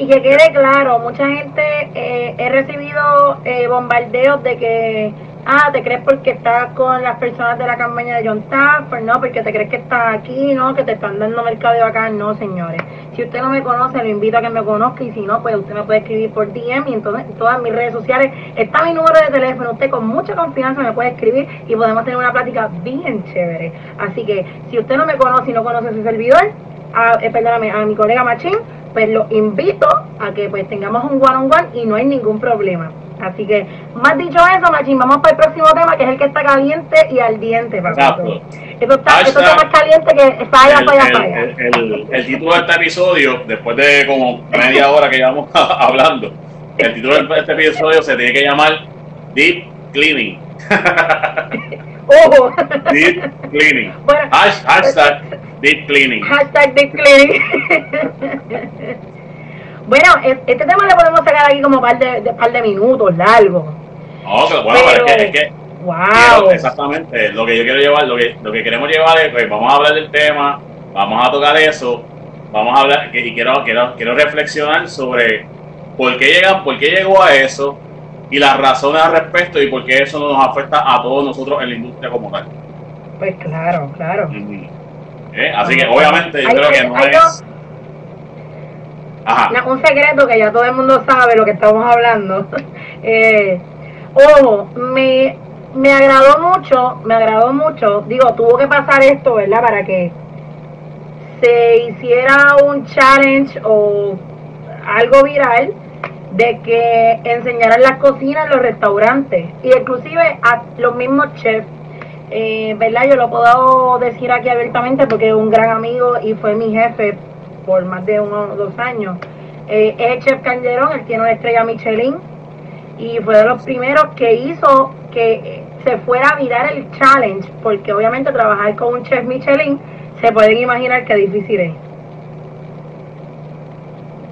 Y que quede claro, mucha gente eh, he recibido eh, bombardeos de que, ah, te crees porque estás con las personas de la campaña de John Taffer, no, porque te crees que estás aquí, no, que te están dando mercadeo acá, no, señores. Si usted no me conoce, lo invito a que me conozca y si no, pues usted me puede escribir por DM y entonces en todas mis redes sociales está mi número de teléfono. Usted con mucha confianza me puede escribir y podemos tener una plática bien chévere. Así que si usted no me conoce y no conoce a su servidor, a, eh, perdóname, a mi colega Machín, pues lo invito a que pues tengamos un one on one y no hay ningún problema. Así que, más dicho eso, Machín, vamos para el próximo tema que es el que está caliente y ardiente, papito. Exacto. Esto está, esto está más caliente que falla, el, falla, falla. el- el- el título de este episodio, después de como media hora que llevamos hablando, el título de este episodio se tiene que llamar Deep Cleaning. Ojo. Deep Cleaning. Hash- hashtag Deep Cleaning. Hashtag Dick Cleaning. bueno, es- este tema le podemos sacar aquí como par de, de par de minutos largo. No, pero bueno, pero es que, es que wow. quiero- exactamente, lo que yo quiero llevar, lo que, lo que queremos llevar es, pues, vamos a hablar del tema, vamos a tocar eso, vamos a hablar, y quiero, quiero, quiero reflexionar sobre por qué, llegan, por qué llegó a eso y las razones al respecto y por qué eso nos afecta a todos nosotros en la industria como tal. Pues claro, claro. ¿Eh? Así que obviamente yo Hay- creo que no es... dos- Ajá. No, un secreto que ya todo el mundo sabe lo que estamos hablando. Eh, ojo, me, me agradó mucho, me agradó mucho. Digo, tuvo que pasar esto, ¿verdad? Para que se hiciera un challenge o algo viral de que enseñaran las cocinas en los restaurantes y inclusive a los mismos chefs. Eh, ¿Verdad? Yo lo puedo decir aquí abiertamente porque es un gran amigo y fue mi jefe por más de uno o dos años. Eh, es el chef Calderón, él tiene una estrella Michelin y fue de los primeros que hizo que se fuera a virar el challenge, porque obviamente trabajar con un chef Michelin se pueden imaginar qué difícil es.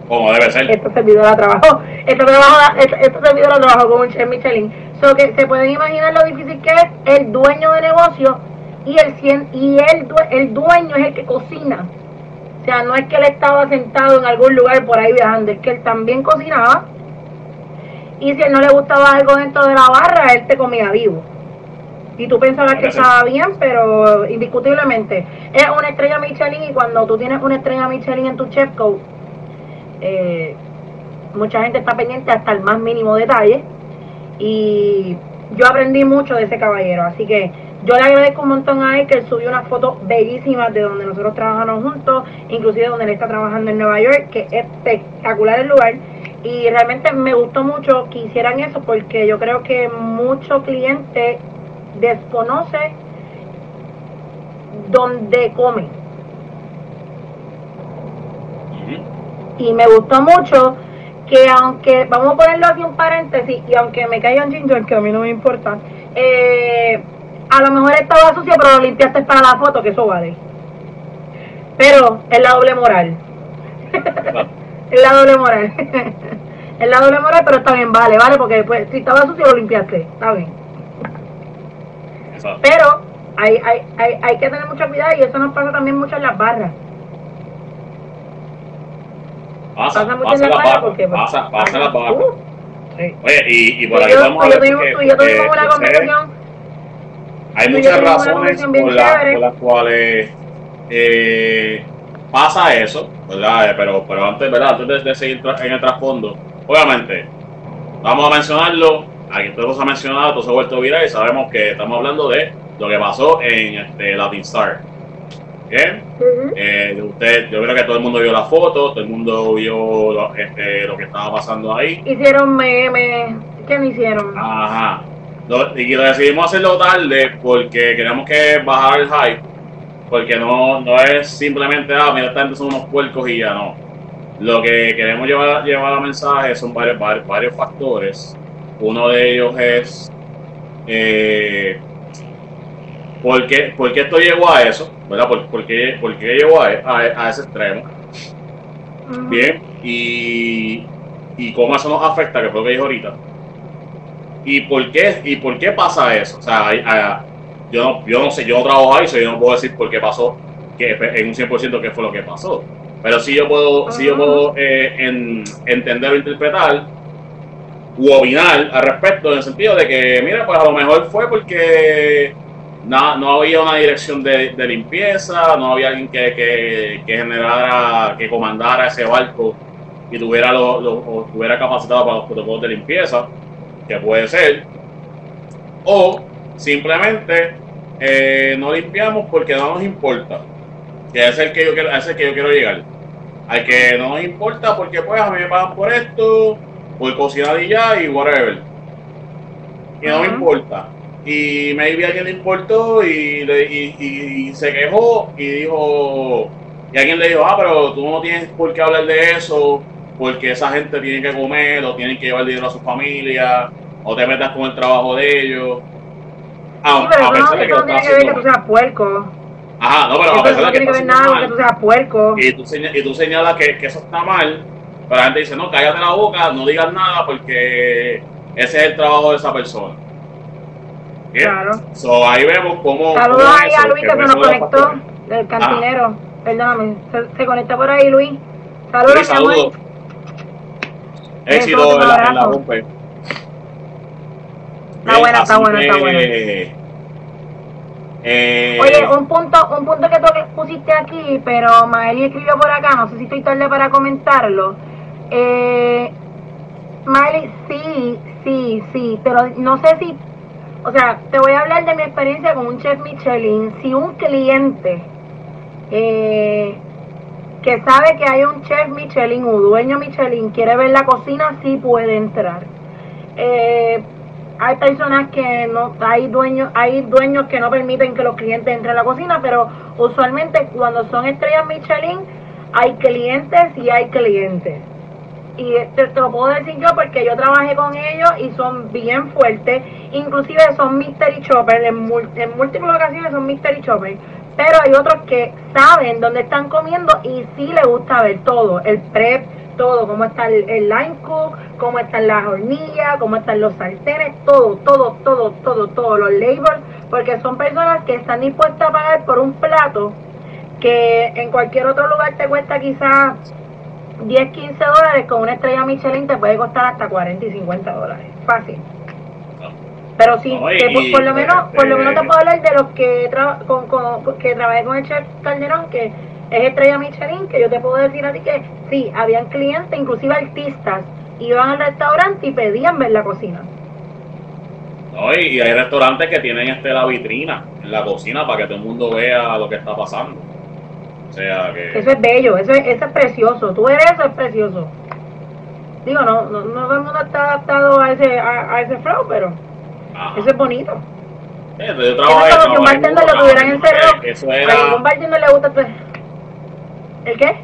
Como debe ser. Este servidor la trabajó, este, trabajo, este, este servidor la trabajó con un chef Michelin. So que se pueden imaginar lo difícil que es el dueño de negocio y el cien, y el, due- el dueño es el que cocina. O sea, no es que él estaba sentado en algún lugar por ahí viajando, es que él también cocinaba. Y si a él no le gustaba algo dentro de la barra, él te comía vivo. Y tú pensabas que estaba bien, pero indiscutiblemente es una estrella Michelin y cuando tú tienes una estrella Michelin en tu chef code, eh, mucha gente está pendiente hasta el más mínimo detalle y yo aprendí mucho de ese caballero, así que yo le agradezco un montón a él que él subió unas fotos bellísimas de donde nosotros trabajamos juntos, inclusive donde él está trabajando en Nueva York, que es espectacular el lugar. Y realmente me gustó mucho que hicieran eso porque yo creo que mucho cliente desconoce dónde comen. Y me gustó mucho que aunque, vamos a ponerlo aquí un paréntesis, y aunque me caiga un ginger, que a mí no me importa, eh, a lo mejor estaba sucio, pero lo limpiaste para la foto, que eso vale. Pero es la doble moral. es la doble moral. es la doble moral, pero está bien, vale, vale, porque pues, si estaba sucio lo limpiaste, está bien. Pero hay, hay, hay, hay que tener mucho cuidado y eso nos pasa también mucho en las barras. Pasa, Pasa mucho pasa en la porque... pues, pasa, pasa la. Uh, sí. Oye, y, por ahí yo- vamos a yo ver tuvimos- que- tú y yo tuvimos que una conversación hay yo muchas razones por, la- por las cuales eh, pasa eso, ¿verdad? Eh, Pero, pero antes, ¿verdad? Antes de, de seguir en el trasfondo, obviamente, vamos a mencionarlo, aquí todos se ha mencionado, todo se ha vuelto viral y sabemos que estamos hablando de lo que pasó en este, Latin Star. ¿Bien? Ujú. Eh, usted, yo creo que todo el mundo vio la foto, todo el mundo vio lo, este, lo que estaba pasando ahí. Hicieron memes. ¿Qué no hicieron? Ajá. Lo- y lo decidimos hacerlo tarde porque queríamos que bajar el hype. Porque no, no es simplemente, ah, mira, esta gente son unos puercos y ya no. Lo que queremos llevar, llevar a mensaje son varios, varios, varios factores. Uno de ellos es eh, ¿por, qué, por qué esto llegó a eso, ¿verdad? ¿Por, por qué, por qué llegó a, a- a ese extremo? Bien, y, y cómo eso nos afecta, que fue lo que dijo ahorita. ¿Y por qué, y por qué pasa eso? O sea, hay- hay- yo, no, yo no sé, yo no trabajo ahí, so yo no puedo decir por qué pasó, que en un 100% qué fue lo que pasó. Pero sí yo puedo, sí yo puedo eh, en- entender o interpretar u opinar al respecto, en el sentido de que, mira, pues a lo mejor fue porque na- no había una dirección de, de limpieza, no había alguien que, que, que generara, que comandara ese barco y tuviera, lo, lo- o estuviera capacitado para los protocolos de limpieza, que puede ser, o simplemente eh, no limpiamos porque no nos importa, que es el que yo quiero, es el que yo quiero llegar, al que no nos importa porque pues a mí me pagan por esto, por cocinar y ya y whatever, y no me importa. Y maybe a alguien le importó y, le- y, y- y se quejó y dijo, y alguien le dijo, ah, pero tú no tienes por qué hablar de eso, porque esa gente tiene que comer o tienen que llevar dinero a su familia, o te metas con el trabajo de ellos. Sí, A, pero a eso no, pesar de que no tiene que ver que haciendo tú seas puerco. Ajá, no, pero a Eso pesar no de que tiene que ver nada que tú seas puerco. y tú, y tú señalas que, que eso está mal, pero la gente dice, no, cállate la boca, no digas nada porque ese es el trabajo de esa persona. Bien. Claro. So, ahí vemos cómo... Saludos cómo ahí a Luis que se nos conectó, del cantinero. Perdóname, se, se conectó por ahí Luis. Saludos, Luis, saludos. Éxito en la, en la rompe. Está Bien, buena, está buena, está buena. eh, Oye, un punto, un punto que tú pusiste aquí, pero Maeli escribió por acá, no sé si estoy tarde para comentarlo. Eh, Maeli, sí, sí, sí, pero no sé si, o sea, te voy a hablar de mi experiencia con un chef Michelin. Si un cliente eh, que sabe que hay un chef Michelin o dueño Michelin quiere ver la cocina, sí puede entrar. Eh, hay personas que no, hay dueños, hay dueños que no permiten que los clientes entren a la cocina, pero usualmente cuando son estrellas Michelin hay clientes y hay clientes. Y te, lo puedo decir yo porque yo trabajé con ellos y son bien fuertes, inclusive son mystery choppers, en, en múltiples ocasiones son mystery choppers, pero hay otros que saben dónde están comiendo y sí les gusta ver todo, el prep, todo, cómo está el, el line cook, cómo están las hornillas, cómo están los sartenes, todo, todo, todo, todo, todo, los labels, porque son personas que están dispuestas a pagar por un plato que en cualquier otro lugar te cuesta quizás 10, 15 dólares, con una estrella Michelin te puede costar hasta 40 y 50 dólares, fácil. Pero sí, te- por, por lo menos, por lo menos te puedo hablar de los que, tra con, con- que trabajé con el chef Calderón, que es estrella Michelin, que yo te puedo decir a ti que sí, habían clientes, inclusive artistas, iban al restaurante y pedían ver la cocina. Y, y hay restaurantes que tienen este la vitrina en la cocina para que todo el mundo vea lo que está pasando. O sea que. Eso es bello, eso es, eso es precioso. Tú eres eso, es precioso. Digo, no, no, no todo el mundo está adaptado a ese, a, a ese flow, pero Ajá. eso es bonito. Eh, Yo Eso trabajé es como que un bartender lo uno, tuvieran encerrado. que Eso A era. ningún bartender le gusta. pues. ¿El qué?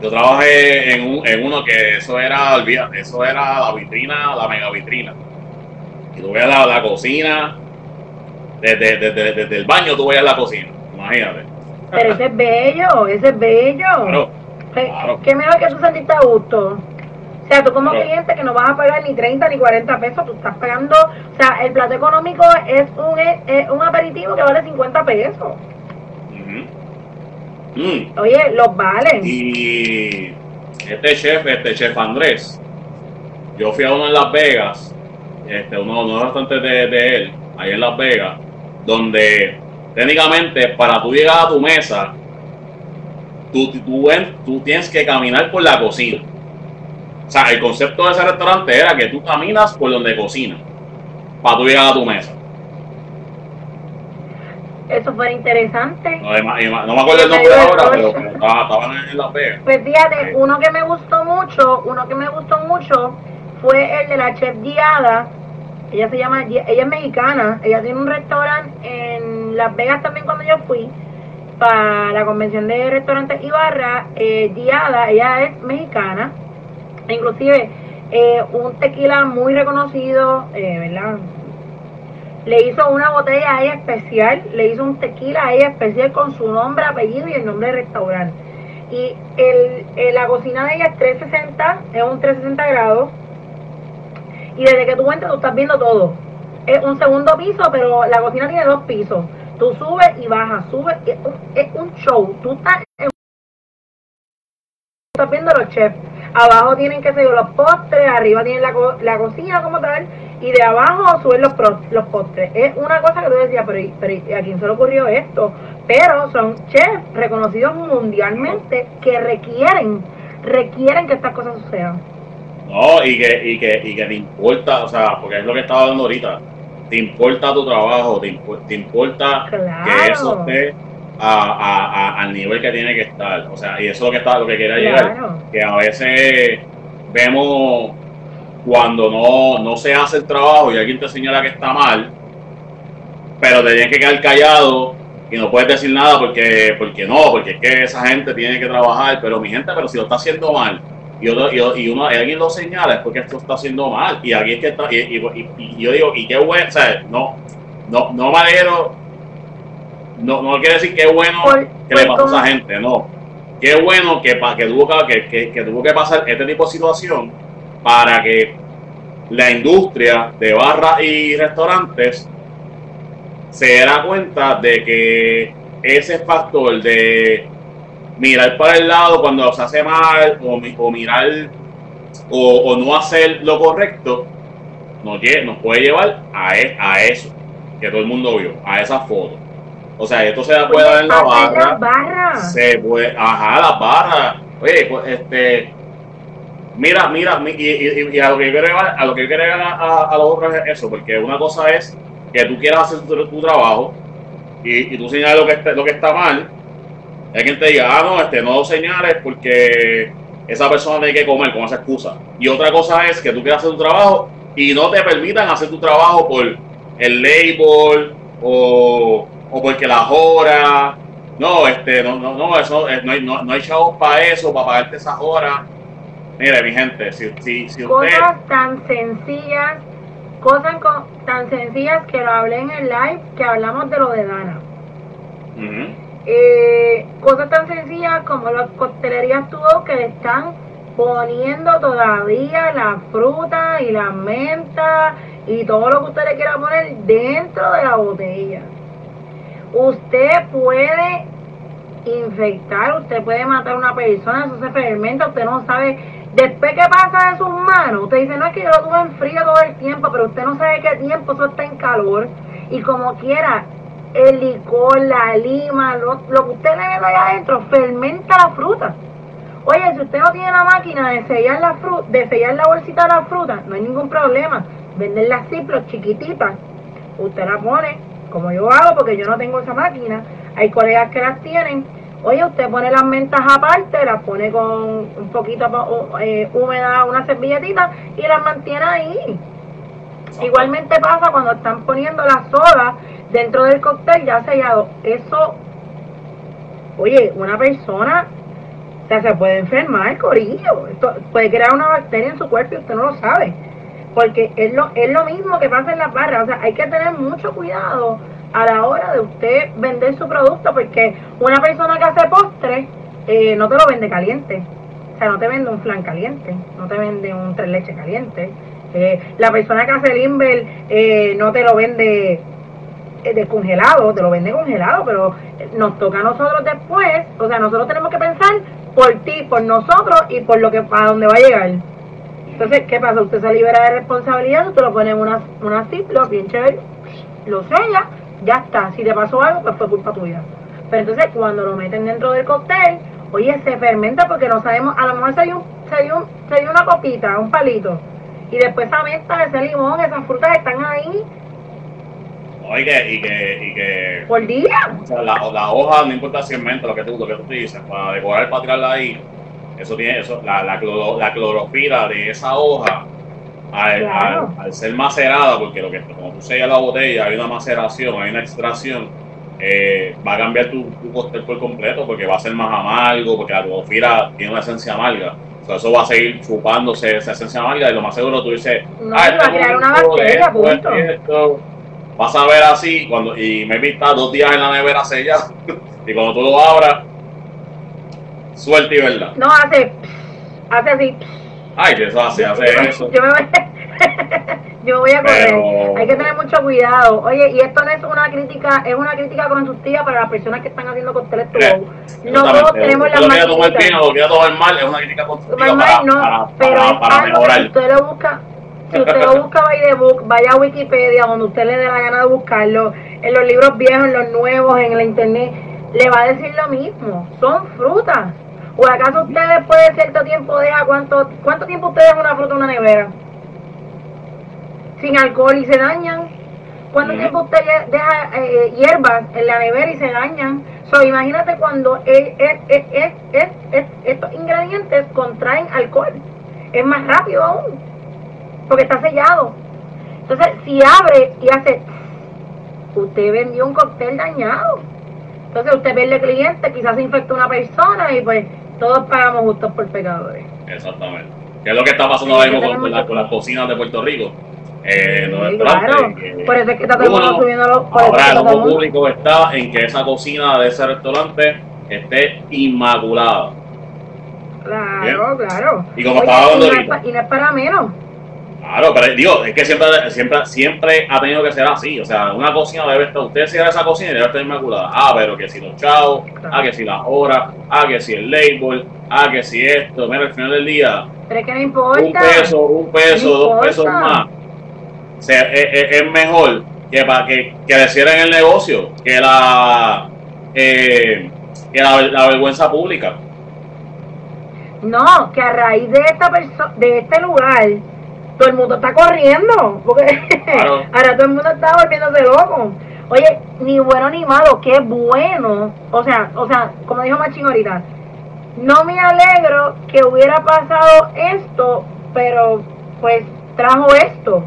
Yo trabajé en, un, en uno que eso era, eso era la vitrina, la mega vitrina. Y tú veías la, la cocina, desde, desde, desde el baño tú veías la cocina, imagínate. Pero ese es bello, ese es bello. Claro, Qué- claro. Qué mejor que tú sentiste a gusto. O sea, tú como Claro. cliente que no vas a pagar ni 30 ni 40 pesos, tú estás pagando, o sea, el plato económico es un, es un aperitivo que vale 50 pesos. Mm. Oye, los valen. Y este chef, este chef Andrés, yo fui a uno en Las Vegas, este, uno, uno de los restaurantes de, de él, ahí en Las Vegas, donde técnicamente para tú llegar a tu mesa, tú, tú, tú tienes que caminar por la cocina. O sea, el concepto de ese restaurante era que tú caminas por donde cocina, para tú llegar a tu mesa. Eso fue interesante. No, me acuerdo el nombre ahora, pero, pero estaba- estaban en Las Vegas. Pues fíjate, uno que me gustó mucho, uno que me gustó mucho fue el de la chef guiada. Ella se llama, ella es mexicana, ella tiene un restaurante en Las Vegas también cuando yo fui para la convención de restaurantes Ibarra, eh, guiada, ella es mexicana, inclusive eh, un tequila muy reconocido, eh, ¿verdad? Le hizo una botella a ella especial, le hizo un tequila a ella especial con su nombre, apellido y el nombre del restaurante. Y el, eh, la cocina de ella es 360, es un 360 grados. Y desde que tú entras, tú estás viendo todo. Es un segundo piso, pero la cocina tiene dos pisos. Tú subes y bajas, subes. Es un, es un show. Tú estás, en- estás viendo los chefs. Abajo tienen que ser los postres, arriba tienen la, la cocina como tal, y de abajo suben los, los postres. Es una cosa que tú decías, pero, ¿y- pero ¿y ¿a quién se le ocurrió esto? Pero son chefs reconocidos mundialmente que requieren, requieren que estas cosas sucedan. No, y que, y que, y que te importa, o sea, porque es lo que estaba hablando ahorita, te importa tu trabajo, te, impo- te importa Claro. que eso esté a, a- a- al nivel que tiene que estar, o sea, y eso es lo que está, lo que quería Claro. llegar, que a veces vemos cuando no, no se hace el trabajo y alguien te señala que está mal, pero te tienes que quedar callado y no puedes decir nada porque, porque no, porque es que esa gente tiene que trabajar, pero mi gente, pero si lo está haciendo mal, y, otro- y, y uno, y alguien lo señala es porque esto está haciendo mal, y es que está, y, yo digo, y qué bueno, o sea, no, no, no me alegro, no, no quiere decir qué bueno Por- que le pasó a esa gente, no, qué bueno que, que, tuvo que, que, que- tuvo que pasar este tipo de situación para que la industria de barras y restaurantes se diera cuenta de que ese factor de mirar para el lado cuando se hace mal o, o mirar o, o no hacer lo correcto nos, nos puede llevar a, e- a eso que todo el mundo vio, a esa foto. O sea, esto se puede dar en la barra, se puede, ajá, las barras. Oye, pues, este, mira, mira, mi- y, y- y a lo que yo quiero llegar, a lo que yo quiero a, a, a lo otro es eso, porque una cosa es que tú quieras hacer tu, tu trabajo y, y tú señales lo que, está, lo que está mal, quien te diga, ah, no, este, no señales porque esa persona tiene que comer con esa excusa. Y otra cosa es que tú quieras hacer tu trabajo y no te permitan hacer tu trabajo por el label o, o porque las horas. No, este, no, no, no, eso, eh, no hay, no, no hay chavos para eso, para pagarte esas horas. Mire, mi gente, si, si, si usted. cosas tan sencillas, cosas con- tan sencillas que lo hablé en el live, que hablamos de lo de Dana. Ujú. Eh, cosas tan sencillas como las costelerías tuvo que le están poniendo todavía la fruta y la menta y todo lo que usted le quiera poner dentro de la botella. Usted puede infectar, usted puede matar a una persona, eso se fermenta, usted no sabe. Después que pasa de sus manos, usted dice, no es que yo lo tuve en frío todo el tiempo, pero usted no sabe qué tiempo eso está en calor. Y como quiera, el licor, la lima, lo, lo que usted le mete allá adentro, fermenta la fruta. Oye, si usted no tiene la máquina de sellar la fruta, de sellar la bolsita de la fruta, no hay ningún problema. venden las ciplos chiquititas. Usted la pone, como yo hago, porque yo no tengo esa máquina. Hay colegas que las tienen. Oye, usted pone las mentas aparte, las pone con un poquito eh, húmeda, una servilletita y las mantiene ahí. Igualmente pasa cuando están poniendo la soda dentro del cóctel ya sellado. Eso, oye, una persona o sea, se puede enfermar, corillo. Esto puede crear una bacteria en su cuerpo y usted no lo sabe. Porque es lo, es lo mismo que pasa en las barras. O sea, hay que tener mucho cuidado a la hora de usted vender su producto. Porque una persona que hace postre eh, no te lo vende caliente. O sea, no te vende un flan caliente. No te vende un tres leche caliente. Eh, la persona que hace el eh, no te lo vende descongelado, te lo vende congelado, pero nos toca a nosotros después, o sea, nosotros tenemos que pensar por ti, por nosotros y por lo que para dónde va a llegar. Entonces, ¿qué pasa? Usted se libera de responsabilidad, usted lo pone en una, una bien chévere, lo sella, ya está. Si te pasó algo, pues fue culpa tuya. Pero entonces, cuando lo meten dentro del cóctel, oye, se fermenta porque no sabemos, a lo mejor se dio, un, se dio, se dio una copita, un palito. Y después esa mezcla, ese limón, esas frutas están ahí Oye, y que, y que. Por día. O sea, la, la, hoja, no importa si es menta, lo que tú, lo que tú dices, para decorar, para tirarla ahí, eso tiene, eso, la, la, la clorofila de esa hoja, al, al, ser macerada, porque lo que, como tú sellas la botella, hay una maceración, hay una extracción, eh, va a cambiar tu, tu cóctel por completo, porque va a ser más amargo, porque la clorofila tiene una esencia amarga. O sea, eso va a seguir chupándose esa esencia amarga y lo más seguro tú dices, no, ah, va a crear una bacteria, punto vas a ver así cuando y me está dos días en la nevera sellada y cuando tú lo abras suerte y verdad. No hace hace así. Ay que eso hace hace eso. yo me voy, yo voy a correr. Hay que tener mucho cuidado. Oye y esto no es una crítica es una crítica constructiva para las personas que están haciendo cócteles no todos tenemos la máquina tomar bien o lo tomar mal es una crítica constructiva para, no, para, pero para, para mejorar. usted lo busca si usted lo busca by the book, vaya a Wikipedia, donde usted le dé la gana de buscarlo, en los libros viejos, en los nuevos, en la internet, le va a decir lo mismo. Son frutas. ¿O acaso usted después de cierto tiempo deja cuánto, cuánto tiempo usted deja una fruta en una nevera? Sin alcohol y se dañan. ¿Cuánto tiempo usted deja eh, hierbas en la nevera y se dañan? So, imagínate cuando estos ingredientes contraen alcohol. Es más rápido aún porque está sellado. Entonces, si abre y hace, usted vendió un cóctel dañado. Entonces, usted el cliente, quizás se infectó una persona y pues todos pagamos justos por pecadores. Exactamente. ¿Qué es lo que está pasando ahora mismo con, con, las cocinas de Puerto Rico? Eh, sí, claro. por eso es que está todo el mundo subiendo los Ahora el ojo público está en que esa cocina de ese restaurante esté inmaculada. Claro, claro. Y como estaba hablando ahorita. Y no es para menos. Claro, pero digo, es que siempre, siempre, siempre ha tenido que ser así. O sea, una cocina debe estar, usted cierra esa cocina y debe estar inmaculada. Ah, pero que si los chavos, ah, que si las horas, ah, que si el label, ah, que si esto. Mira, al final del día. Pero es que no importa. Un peso, un peso, dos pesos más. O sea, es, es, mejor que para que, que le cierren el negocio que la, eh, que la, la vergüenza pública. No, que a raíz de esta de este lugar todo el mundo está corriendo, porque ahora todo el mundo está volviéndose loco. Oye, ni bueno ni malo, qué bueno. O sea, o sea, como dijo Machín ahorita, no me alegro que hubiera pasado esto, pero pues trajo esto.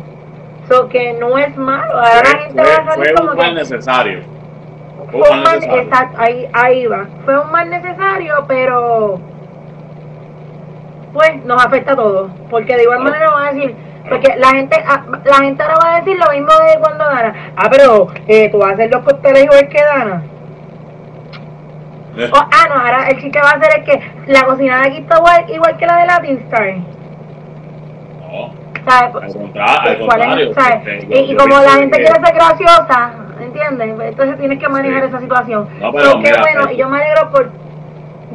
So que no es malo. Ahora la gente va a salir como un mal necesario. Fue un mal, exacto, ahí, ahí va. Fue un mal necesario, pero pues nos afecta a todos. Porque de igual manera van a decir, porque la gente ah, la gente ahora va a decir lo mismo de cuando Dana. Ah, pero eh, tú vas a hacer los cócteles igual que Dana. Eh. ah, no, ahora el chiste va a hacer es que la cocina de aquí está igual, igual que la de Latin Star. No. ¿Sabes? Al contrario. Y, como la gente quiere ser graciosa, ¿entiendes? Entonces tienes que manejar esa situación. No, pero, bueno, y yo me alegro por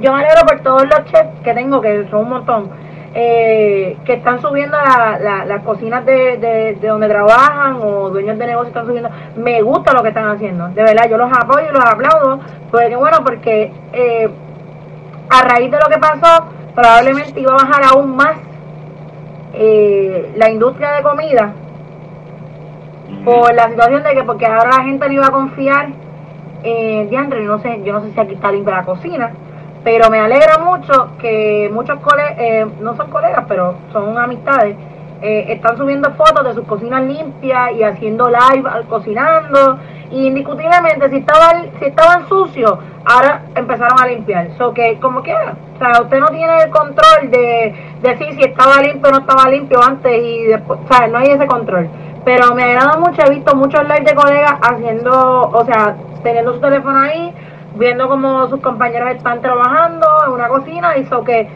yo me alegro por todos los chefs que tengo, que son un montón, eh, que están subiendo las cocinas de, de, donde trabajan o dueños de negocios están subiendo. Me gusta lo que están haciendo, de verdad, yo los apoyo y los aplaudo, porque bueno, porque eh, a raíz de lo que pasó, probablemente iba a bajar aún más eh, la industria de comida por la situación de que porque ahora la gente no iba a confiar en Diandre, no sé, yo no sé si aquí está limpia la cocina, pero me alegra mucho que muchos colegas, eh, no son colegas, pero son amistades, eh, están subiendo fotos de sus cocinas limpias y haciendo live al- cocinando. Y indiscutiblemente, si estaban, si estaban sucios, ahora empezaron a limpiar. So que, como quiera. O sea, usted no tiene el control de decir si estaba limpio o no estaba limpio antes y después. O sea, no hay ese control. Pero me agrada mucho, he visto muchos lives de colegas haciendo, o sea, teniendo su teléfono ahí, viendo como sus compañeros están trabajando en una cocina. Y so que, eh,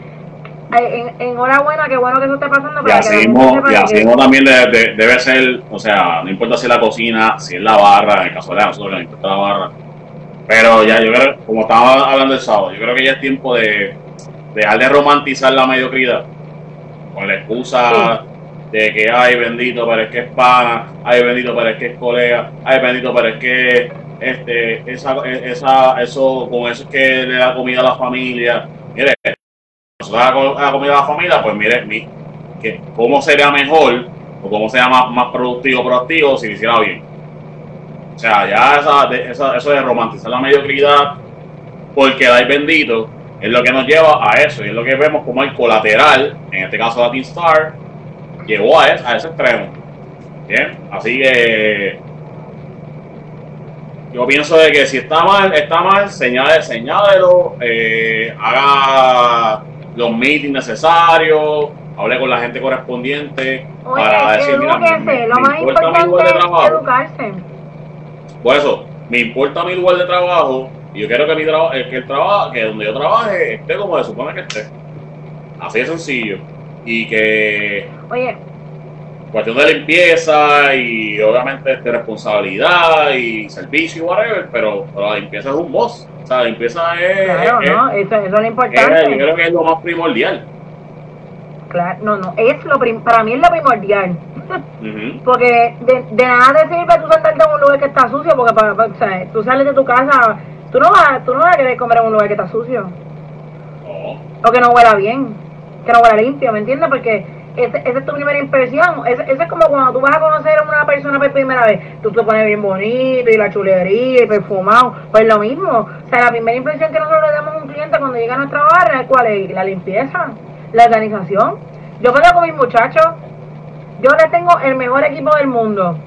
en, enhorabuena, qué bueno que eso esté pasando. Para así mismo, y así que- mismo también de- de- debe ser, o sea, no importa si es la cocina, si es la barra, en el caso de nosotros no importa la barra. Pero ya yo creo, como estaba hablando el sábado, yo creo que ya es tiempo de dejar de romantizar la mediocridad con la excusa de que ay bendito, pero es que es pana, ay bendito, pero es que es colega, ay bendito, pero es que este, esa, esa, eso, con eso es que le da comida a la familia. Mire, nosotros la la comida a la familia, pues mire, mi- que cómo sería mejor o cómo sería más, más productivo proactivo si lo hiciera bien. O sea, ya esa, esa- eso de romantizar la mediocridad porque hay bendito es lo que nos lleva a eso y es lo que vemos como el colateral, en este caso Latin Star, llegó a, es- a ese extremo. Bien, así que yo pienso de que si está mal, está mal, señale, señálelo, eh, haga los meetings necesarios, hable con la gente correspondiente Oye, para decir, mira, me, lo más importa mi lugar de trabajo. educarse. Por eso, me importa mi lugar de trabajo y yo quiero que, mi traba- eh, que el trabajo, que donde yo trabaje esté como se supone que esté. Así de sencillo. Y que Oye, cuestión de limpieza y obviamente este, responsabilidad y servicio y whatever, pero, pero la limpieza es un boss. O sea, la limpieza es, claro, es- ¿no? Eso, eso es lo es- importante. yo creo que es lo más primordial. Claro, no, no, es lo prim- para mí es lo primordial. Porque de, de nada te sirve tú sentarte en un lugar que está sucio, porque para, para- o sea, tú sales de tu casa, tú no vas, tú no vas a querer comer en un lugar que está sucio, o que no huela bien, que no huela limpio, ¿me entiendes? Porque esa es tu primera impresión, ese es como cuando tú vas a conocer a una persona por primera vez, tú te pones bien bonito y la chulería y perfumado, pues lo mismo, o sea, la primera impresión que nosotros le damos a un cliente cuando llega a nuestra barra es cuál es, la limpieza, la organización. Yo creo con mis muchachos, yo les tengo el mejor equipo del mundo.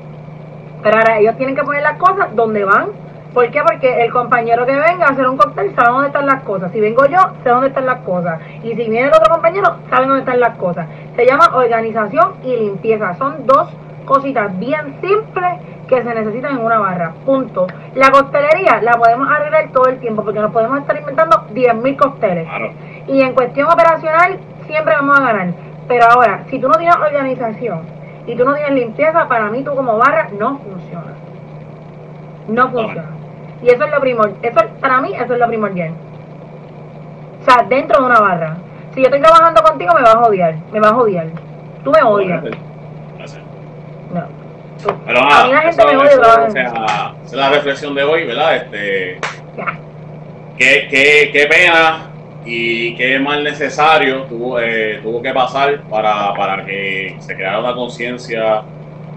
Pero ahora ellos tienen que poner las cosas donde van. ¿Por qué? Porque el compañero que venga a hacer un cóctel sabe dónde están las cosas. Si vengo yo, sé dónde están las cosas. Y si viene el otro compañero, sabe dónde están las cosas. Se llama organización y limpieza. Son dos cositas bien simples que se necesitan en una barra. Punto. La coctelería la podemos arreglar todo el tiempo porque nos podemos estar inventando 10.000 cócteles. Claro. Y en cuestión operacional, siempre vamos a ganar. Pero ahora, si tú no tienes organización y tú no tienes limpieza, para mí tú como barra no funciona. No funciona. Y eso es lo primordial. Eso, para mí, eso es lo primordial. O sea, dentro de una barra. Si yo estoy trabajando contigo, me vas a odiar. Me vas a odiar. Tú me odias. Gracias. No. Tú- Pero a nada, mí la gente eso- me odia. eso, o sea, esa es la reflexión de hoy, ¿verdad? Este, Ya. qué, qué, qué pena y qué mal necesario tuvo, eh, tuvo que pasar para, para que se creara una conciencia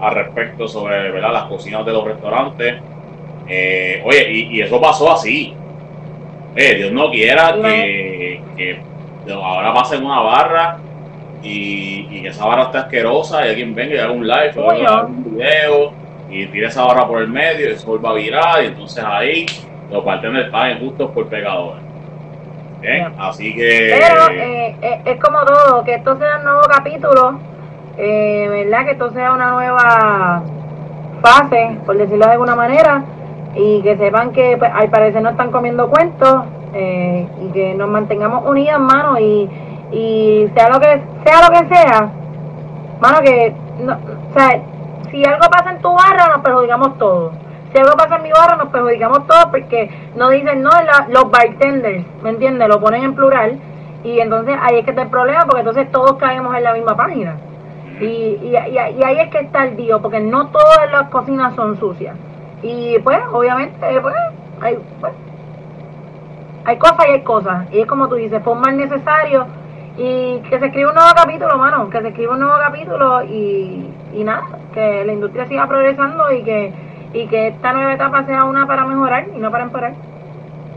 al respecto sobre ¿verdad? las cocinas de los restaurantes. Eh, oye, y, y eso pasó así. Oye, Dios no quiera que, que ahora pase en una barra y, y que esa barra esté asquerosa y alguien venga y haga un live o haga un video y tire esa barra por el medio y eso vuelva a virar y entonces ahí los bartenders paguen justos por pecadores. Bien, así que Pero eh, eh, es como todo, que esto sea un nuevo capítulo, eh, ¿verdad? Que esto sea una nueva fase, por decirlo de alguna manera, y que sepan que pues, al parecer no están comiendo cuentos eh, y que nos mantengamos unidos, mano, y, y sea lo que sea lo que sea, mano, que, no, o sea, si algo pasa en tu barra, nos perjudicamos todos. Si algo pasa en mi barra, nos perjudicamos todos porque no dicen, no, la- los bartenders, ¿me entiendes? Lo ponen en plural y entonces ahí es que está el problema porque entonces todos caemos en la misma página. Y, y, y- y ahí es que está el lío, porque no todas las cocinas son sucias. Y pues, obviamente, pues, hay, pues, hay cosas y hay cosas. Y es como tú dices, fue un mal necesario. Y que se escriba un nuevo capítulo, mano, que se escriba un nuevo capítulo y, y nada, que la industria siga progresando y que, y que esta nueva etapa sea una para mejorar y no para empeorar.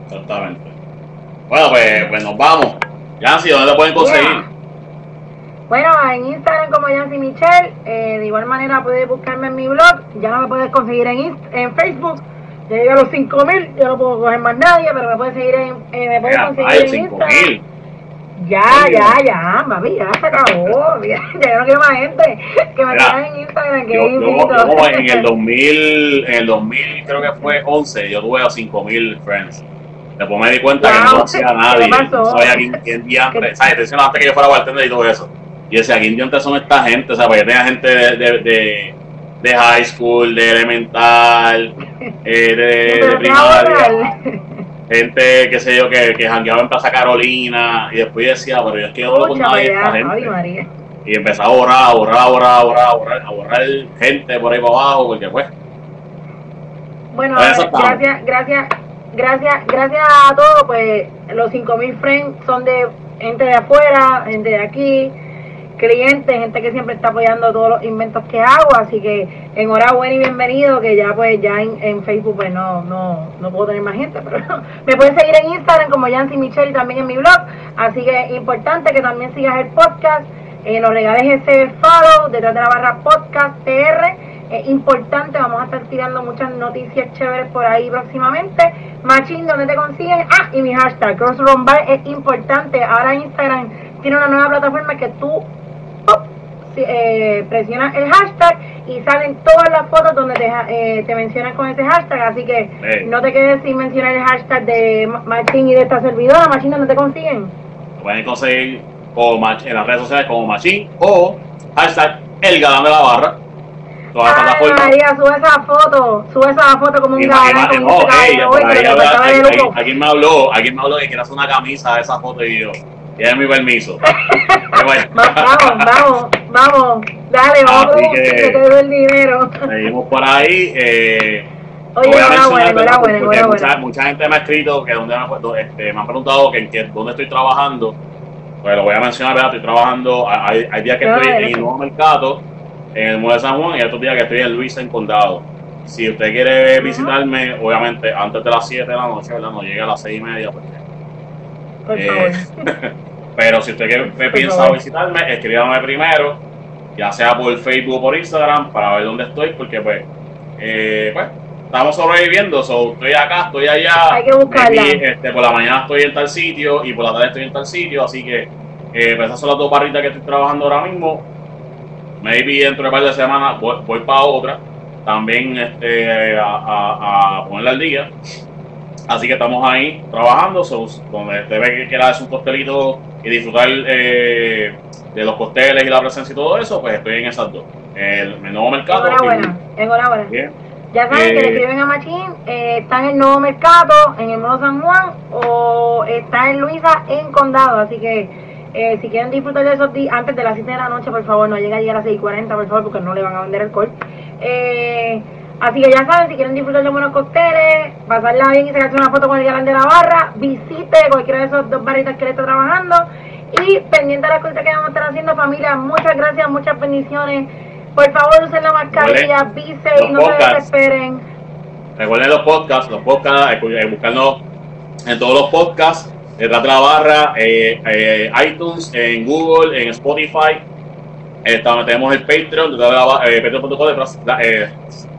Exactamente. Bueno, pues, pues nos vamos. Yancy, ¿dónde te pueden conseguir? Yeah. Bueno, en Instagram como Yancy Michelle, eh, de igual manera puedes buscarme en mi blog, ya no me puedes conseguir en, Inst- en Facebook, ya llegué a los 5000, ya no puedo coger más nadie, pero me puedes seguir en, eh, me puedes conseguir hay en 5000. Instagram. Ya, ya, ya, papi, ya se acabó, ya, ya yo no quiero más gente que me sigan en Instagram, que Yo, yo- en el 2000, en el 2000 creo que fue 11, yo tuve a 5000 friends. Después me di cuenta que no conocía a nadie. No sabía quién, quién diantre. ¿Sabes? Te antes que yo fuera bartender y todo eso. Y decía, ¿quién diantre son esta gente? O sea, porque tenía gente de, de, de, de high school, de elemental, eh, de, primaria. Gente, qué sé yo, que, que jangueaba en Plaza Carolina. Y después decía, pero yo es que yo hablo con nadie esta gente. María. Y empecé a borrar, a borrar, a borrar, a borrar, a borrar, a borrar gente por ahí para abajo, porque pues, Bueno, gracias, gracias, gracias, gracias a todos, pues los 5000 friends son de gente de afuera, gente de aquí, clientes, gente que siempre está apoyando todos los inventos que hago, así que enhorabuena y bienvenido, que ya pues ya en, en Facebook pues no, no, no puedo tener más gente, pero me pueden seguir en Instagram como Yancy Michelle y también en mi blog, así que importante que también sigas el podcast, eh, nos regales ese follow detrás de la barra podcast TR, es importante, vamos a estar tirando muchas noticias chéveres por ahí próximamente. Machín, ¿dónde te consiguen? Ah, y mi hashtag, Crossroom Bar, es importante. Ahora Instagram tiene una nueva plataforma que tú eh, presionas el hashtag y salen todas las fotos donde te, eh, te mencionan con ese hashtag. Así que no te quedes sin mencionar el hashtag de Ma- Machín y de esta servidora. Machín, ¿dónde te consiguen? pueden conseguir como en las redes sociales como Machín o hashtag el galán de la barra. Todas las Ay, plataformas. María, sube esa foto, sube esa foto como un galán de alguien- me habló, alguien me habló que quiere hacer una camisa de esa foto y yo, tiene mi permiso. Vamos, vamos, vamos, dale, vamos a Así producir, que- que te doy el dinero. Seguimos por ahí. Eh, Oye, voy a enhorabuena, enhorabuena. Mucha, mucha gente me ha escrito que donde me, este, me han preguntado que, que dónde estoy trabajando. Pues lo voy a mencionar, ¿verdad? Estoy trabajando, hay, hay días que estoy en el nuevo mercado, en el Muelle de San Juan, y otros días que estoy en Luis en Condado. Si usted quiere visitarme, obviamente antes de las 7 de la noche, ¿verdad? No llegue a las 6 y media, pues, Por eh, pero si usted quiere, me piensa visitarme, escríbame primero, ya sea por Facebook o por Instagram, para ver dónde estoy, porque pues, eh, pues estamos sobreviviendo, so, estoy acá, estoy allá, Hay que buscarla. maybe, este, por la mañana estoy en tal sitio y por la tarde estoy en tal sitio, así que eh, pues esas son las dos barritas que estoy trabajando ahora mismo. Maybe dentro de un par de semanas voy, voy para otra, también este, a, a, a ponerla al día. Así que estamos ahí trabajando, so, donde usted ve que quiera darse un costelito y disfrutar eh, de los costeles y la presencia y todo eso, pues estoy en esas dos. El, el nuevo mercado. Enhorabuena, enhorabuena. Bien. Ya saben que le Eh, escriben a Machín, eh, está en el Nuevo Mercado, en el Nuevo San Juan, o está en Luisa, en Condado. Así que eh, si quieren disfrutar de esos días, antes de las 7 de la noche, por favor, no lleguen a llegar a las 6.40, por favor, porque no le van a vender alcohol. Eh, así que ya saben, si quieren disfrutar de buenos cócteles, pasarla bien y sacarse una foto con el galán de la barra, visite cualquiera de esos dos barritas que le está trabajando. Y pendiente de las cosas que vamos a estar haciendo, familia, muchas gracias, muchas bendiciones. Por favor, usen la mascarilla, vise y no se desesperen. Recuerden los podcasts, los podcasts, eh, buscarnos en todos los podcasts, detrás de la barra, eh, eh, iTunes, en Google, en Spotify. Eh, tenemos el Patreon, detrás de la barra, eh, patreon.com detrás- eh,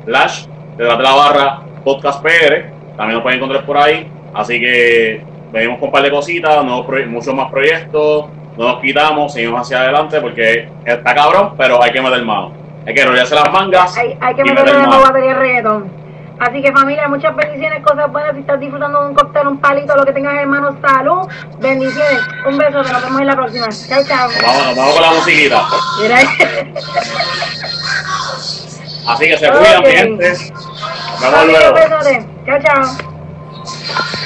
slash, detrás de la barra, podcast PR. También nos pueden encontrar por ahí. Así que venimos con un par de cositas, nuevos muchos más proyectos. No nos quitamos, seguimos hacia adelante porque está cabrón, pero hay que meter mano. Hay que enrollarse las mangas. Hay, hay que meter mano. batería reggaetón. Así que familia, muchas bendiciones, cosas buenas. Si estás disfrutando de un cóctel, un palito, lo que tengas hermano, salud. Bendiciones. Un beso, que nos vemos en la próxima. Chao, chao. Vamos, vamos con la musiquita. Mira. Así que se cuidan, mi gente. Nos vemos luego. Chao, chao.